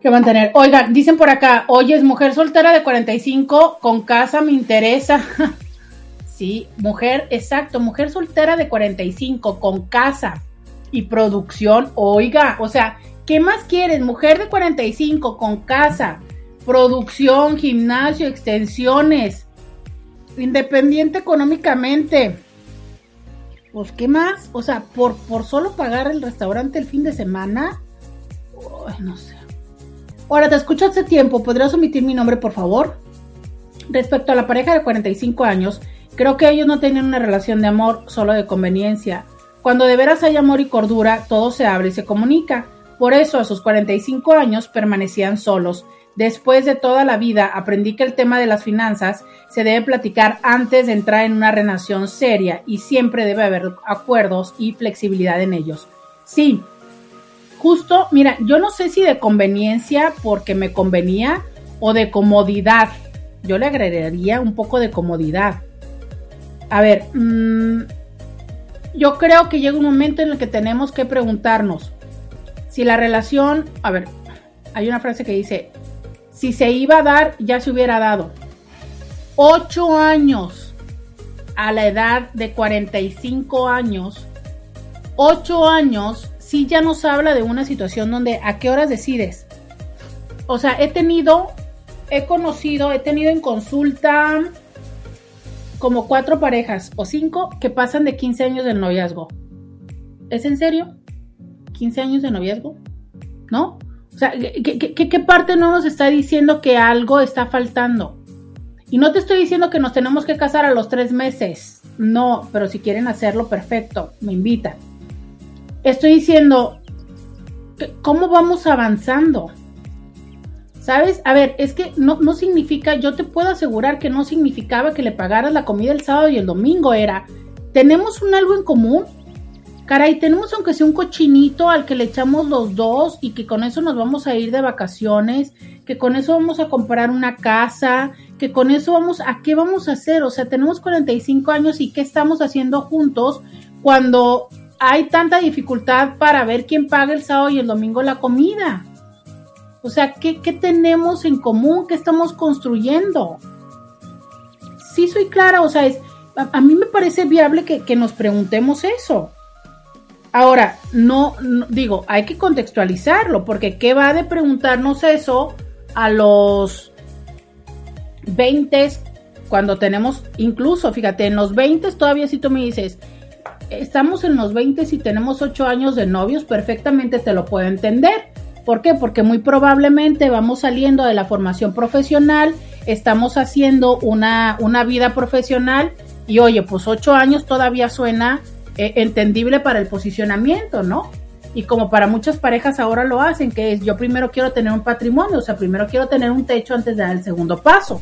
que mantener. Oigan, dicen por acá, oye, es mujer soltera de 45, con casa me interesa. ¿sí? Mujer, exacto, mujer soltera de 45 con casa y producción, oiga, o sea, ¿qué más quieres? Mujer de 45 con casa, producción, gimnasio, extensiones, independiente económicamente. Pues, ¿qué más? O sea, por, por solo pagar el restaurante el fin de semana, no sé. Ahora, te escucho hace tiempo, ¿podrías omitir mi nombre, por favor? Respecto a la pareja de 45 años, Creo que ellos no tenían una relación de amor, solo de conveniencia. Cuando de veras hay amor y cordura, todo se abre y se comunica. Por eso a sus 45 años permanecían solos. Después de toda la vida aprendí que el tema de las finanzas se debe platicar antes de entrar en una relación seria y siempre debe haber acuerdos y flexibilidad en ellos. Sí, justo, mira, yo no sé si de conveniencia porque me convenía o de comodidad. Yo le agregaría un poco de comodidad a ver, mm, yo creo que llega un momento en el que tenemos que preguntarnos si la relación, a ver, hay una frase que dice, si se iba a dar, ya se hubiera dado. Ocho años a la edad de 45 años ocho años sí ya nos habla de una situación donde a qué horas decides. O sea, he tenido, he conocido, he tenido en consulta como cuatro parejas o cinco que pasan de 15 años de noviazgo. ¿Es en serio? ¿15 años de noviazgo? ¿No? O sea, ¿qué, parte no nos está diciendo que algo está faltando? Y no te estoy diciendo que nos tenemos que casar a los tres meses. No, pero si quieren hacerlo, perfecto, me invitan. Estoy diciendo, ¿cómo vamos avanzando? ¿Sabes? A ver, es que no, no significa, yo te puedo asegurar que no significaba que le pagaras la comida el sábado y el domingo, era, tenemos un algo en común, caray, tenemos aunque sea un cochinito al que le echamos los dos y que con eso nos vamos a ir de vacaciones, que con eso vamos a comprar una casa, que con eso vamos, ¿a qué vamos a hacer? O sea, tenemos 45 años y ¿qué estamos haciendo juntos cuando hay tanta dificultad para ver quién paga el sábado y el domingo la comida? O sea, ¿qué, tenemos en común? ¿Qué estamos construyendo? Sí soy clara, o sea, es, a, mí me parece viable que nos preguntemos eso. Ahora, no, digo, hay que contextualizarlo, porque ¿qué va de preguntarnos eso a los 20 cuando tenemos, incluso, fíjate, en los 20 todavía si tú me dices, estamos en los 20 y tenemos 8 años de novios, perfectamente te lo puedo entender. ¿Por qué? Porque muy probablemente vamos saliendo de la formación profesional, estamos haciendo una, una vida profesional y oye, pues 8 años todavía suena eh, entendible para el posicionamiento, ¿no? Y como para muchas parejas ahora lo hacen, que es yo primero quiero tener un patrimonio, o sea, primero quiero tener un techo antes de dar el segundo paso.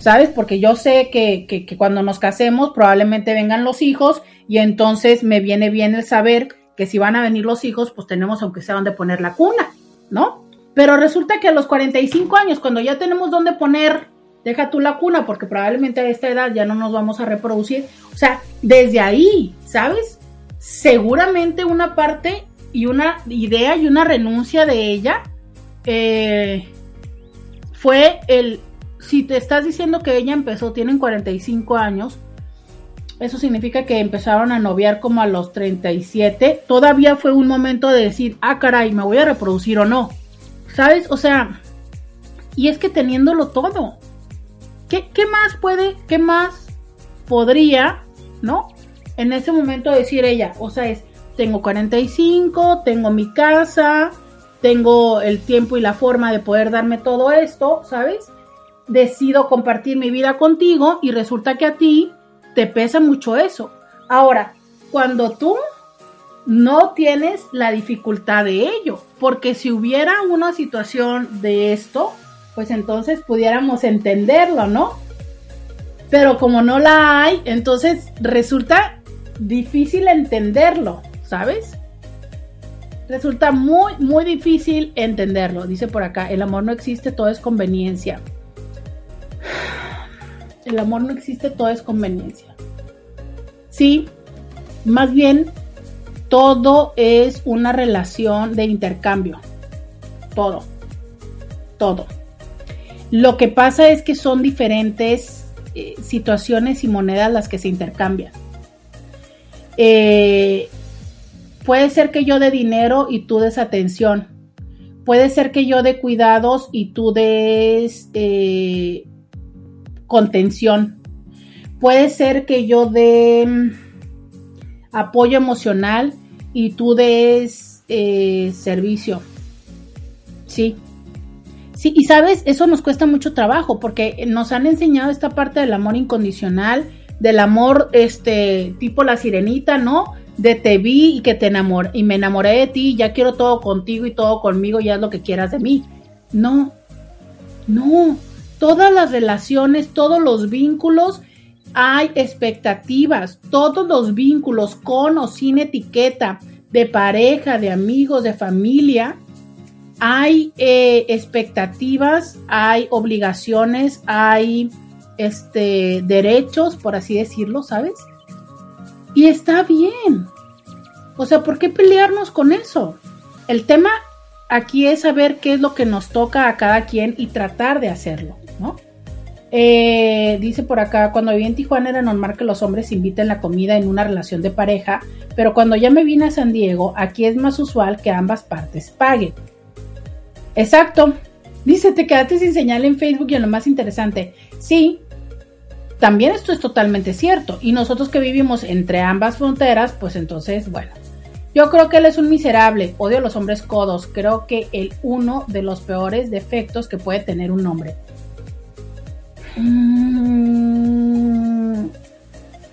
¿Sabes? Porque yo sé que, que, que cuando nos casemos probablemente vengan los hijos y entonces me viene bien el saber que si van a venir los hijos, pues tenemos aunque sea donde poner la cuna, ¿no? Pero resulta que a los 45 años, cuando ya tenemos donde poner deja tú la cuna, porque probablemente a esta edad ya no nos vamos a reproducir. O sea, desde ahí, ¿sabes? Seguramente una parte y una idea y una renuncia de ella eh, fue el, si te estás diciendo que ella empezó, tienen 45 años, eso significa que empezaron a noviar como a los 37, todavía fue un momento de decir, ah, caray, me voy a reproducir o no. ¿Sabes? O sea, y es que teniéndolo todo, ¿Qué, más puede, qué más podría, ¿no? En ese momento decir ella, o sea, es, tengo 45, tengo mi casa, tengo el tiempo y la forma de poder darme todo esto, ¿sabes? Decido compartir mi vida contigo y resulta que a ti te pesa mucho eso. Ahora, cuando tú no tienes la dificultad de ello, porque si hubiera una situación de esto, pues entonces pudiéramos entenderlo, ¿no? Pero como no la hay, entonces resulta difícil entenderlo, ¿sabes? Resulta muy, muy difícil entenderlo. Dice por acá, el amor no existe, todo es conveniencia. El amor no existe, todo es conveniencia. Sí, más bien, todo es una relación de intercambio. Todo. Todo. Lo que pasa es que son diferentes eh, situaciones y monedas las que se intercambian. Eh, puede ser que yo dé dinero y tú des atención. Puede ser que yo dé cuidados y tú des eh, contención. Puede ser que yo dé mm, apoyo emocional y tú des servicio. Sí, Sí, y sabes, eso nos cuesta mucho trabajo porque nos han enseñado esta parte del amor incondicional, del amor este tipo la sirenita, ¿no? De te vi y que te enamoré y me enamoré de ti, ya quiero todo contigo y todo conmigo, ya es lo que quieras de mí. No. No, todas las relaciones, todos los vínculos hay expectativas, todos los vínculos con o sin etiqueta de pareja, de amigos, de familia, hay eh, expectativas, hay obligaciones, hay este, derechos, por así decirlo, ¿sabes? Y está bien. O sea, ¿por qué pelearnos con eso? El tema aquí es saber qué es lo que nos toca a cada quien y tratar de hacerlo, ¿no? Eh, dice por acá, cuando viví en Tijuana era normal que los hombres inviten la comida en una relación de pareja, pero cuando ya me vine a San Diego, aquí es más usual que ambas partes paguen. Exacto. Dice, te quedaste sin señal en Facebook y en lo más interesante. Sí, también esto es totalmente cierto. Y nosotros que vivimos entre ambas fronteras, pues entonces, bueno. Yo creo que él es un miserable, odio a los hombres codos, creo que el uno de los peores defectos que puede tener un hombre. Mm,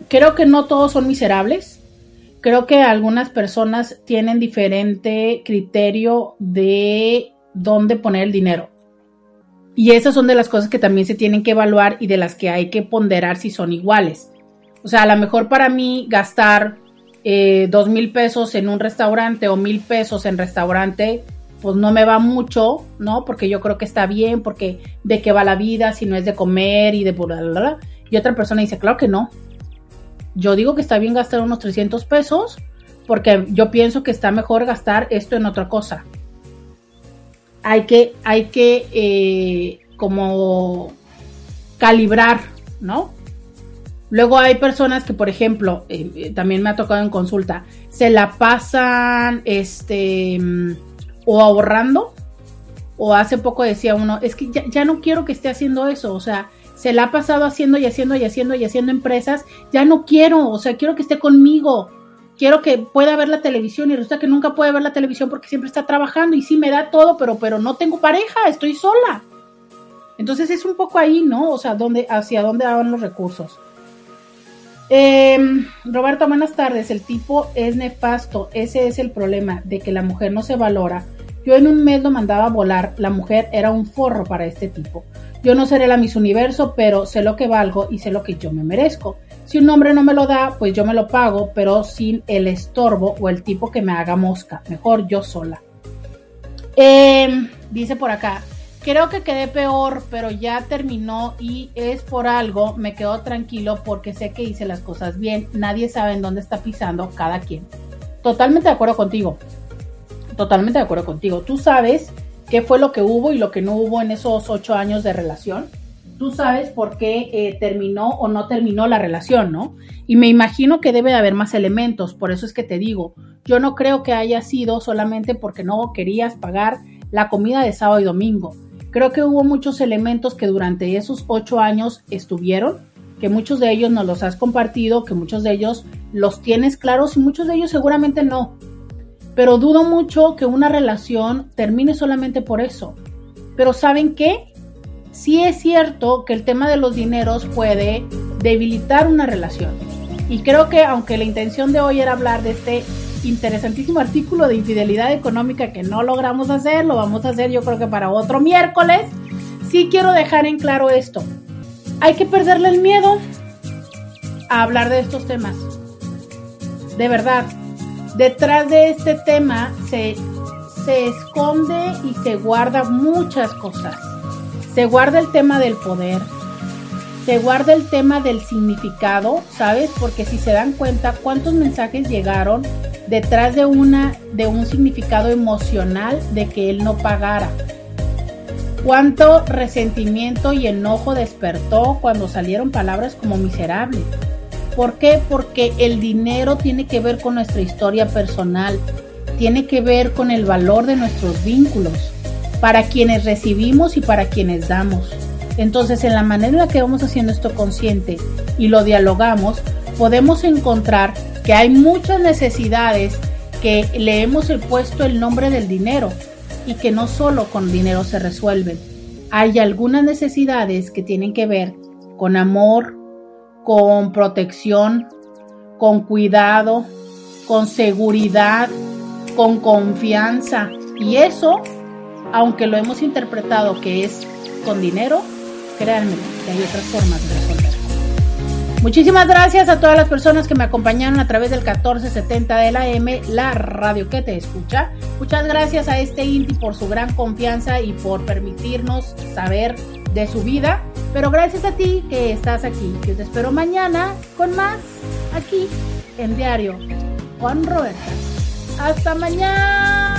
creo que no todos son miserables. Creo que algunas personas tienen diferente criterio de dónde poner el dinero. Y esas son de las cosas que también se tienen que evaluar y de las que hay que ponderar si son iguales. O sea, a lo mejor para mí gastar eh, dos mil pesos en un restaurante o mil pesos en restaurante pues no me va mucho, ¿no? Porque yo creo que está bien, porque de qué va la vida, si no es de comer y de bla, bla, bla. Y otra persona dice, claro que no. Yo digo que está bien gastar unos 300 pesos, porque yo pienso que está mejor gastar esto en otra cosa. Hay que, hay que, eh, como calibrar, ¿no? Luego hay personas que, por ejemplo, eh, eh, también me ha tocado en consulta, se la pasan, este, o ahorrando, o hace poco decía uno, es que ya, no quiero que esté haciendo eso, o sea, se la ha pasado haciendo y haciendo y haciendo y haciendo empresas, ya no quiero, o sea, quiero que esté conmigo, quiero que pueda ver la televisión y resulta que nunca puede ver la televisión porque siempre está trabajando y sí me da todo, pero, pero no tengo pareja, estoy sola. Entonces es un poco ahí, ¿no? O sea, ¿dónde, hacia dónde van los recursos. Em, Roberto, buenas tardes. El tipo es nefasto. Ese es el problema, de que la mujer no se valora yo en un mes lo mandaba a volar, la mujer era un forro para este tipo. Yo no seré la Miss Universo, pero sé lo que valgo y sé lo que yo me merezco. Si un hombre no me lo da, pues yo me lo pago, pero sin el estorbo o el tipo que me haga mosca. Mejor yo sola. Em, dice por acá, creo que quedé peor, pero ya terminó y es por algo, me quedo tranquilo porque sé que hice las cosas bien. Nadie sabe en dónde está pisando cada quien. Totalmente de acuerdo contigo totalmente de acuerdo contigo. Tú sabes qué fue lo que hubo y lo que no hubo en esos ocho años de relación. Tú sabes por qué eh, terminó o no terminó la relación, ¿no? Y me imagino que debe de haber más elementos, por eso es que te digo, yo no creo que haya sido solamente porque no querías pagar la comida de sábado y domingo. Creo que hubo muchos elementos que durante esos ocho años estuvieron, que muchos de ellos nos los has compartido, que muchos de ellos los tienes claros y muchos de ellos seguramente no pero dudo mucho que una relación termine solamente por eso. Pero ¿saben qué? Sí es cierto que el tema de los dineros puede debilitar una relación. Y creo que aunque la intención de hoy era hablar de este interesantísimo artículo de infidelidad económica que no logramos hacer, lo vamos a hacer yo creo que para otro miércoles, sí quiero dejar en claro esto. Hay que perderle el miedo a hablar de estos temas. De verdad, detrás de este tema se, se esconde y se guarda muchas cosas. Se guarda el tema del poder, se guarda el tema del significado, ¿sabes? Porque si se dan cuenta cuántos mensajes llegaron detrás de una de un significado emocional de que él no pagara. Cuánto resentimiento y enojo despertó cuando salieron palabras como miserable. ¿Por qué? Porque el dinero tiene que ver con nuestra historia personal, tiene que ver con el valor de nuestros vínculos, para quienes recibimos y para quienes damos. Entonces, en la manera en la que vamos haciendo esto consciente y lo dialogamos, podemos encontrar que hay muchas necesidades que le hemos puesto el nombre del dinero y que no solo con dinero se resuelven. Hay algunas necesidades que tienen que ver con amor, con protección, con cuidado, con seguridad, con confianza. Y eso, aunque lo hemos interpretado que es con dinero, créanme que hay otras formas de resolverlo. Muchísimas gracias a todas las personas que me acompañaron a través del 1470 de la M, la radio que te escucha. Muchas gracias a este Inti por su gran confianza y por permitirnos saber de su vida. Pero gracias a ti que estás aquí. Yo te espero mañana con más aquí en Diario con Roberta. Hasta mañana.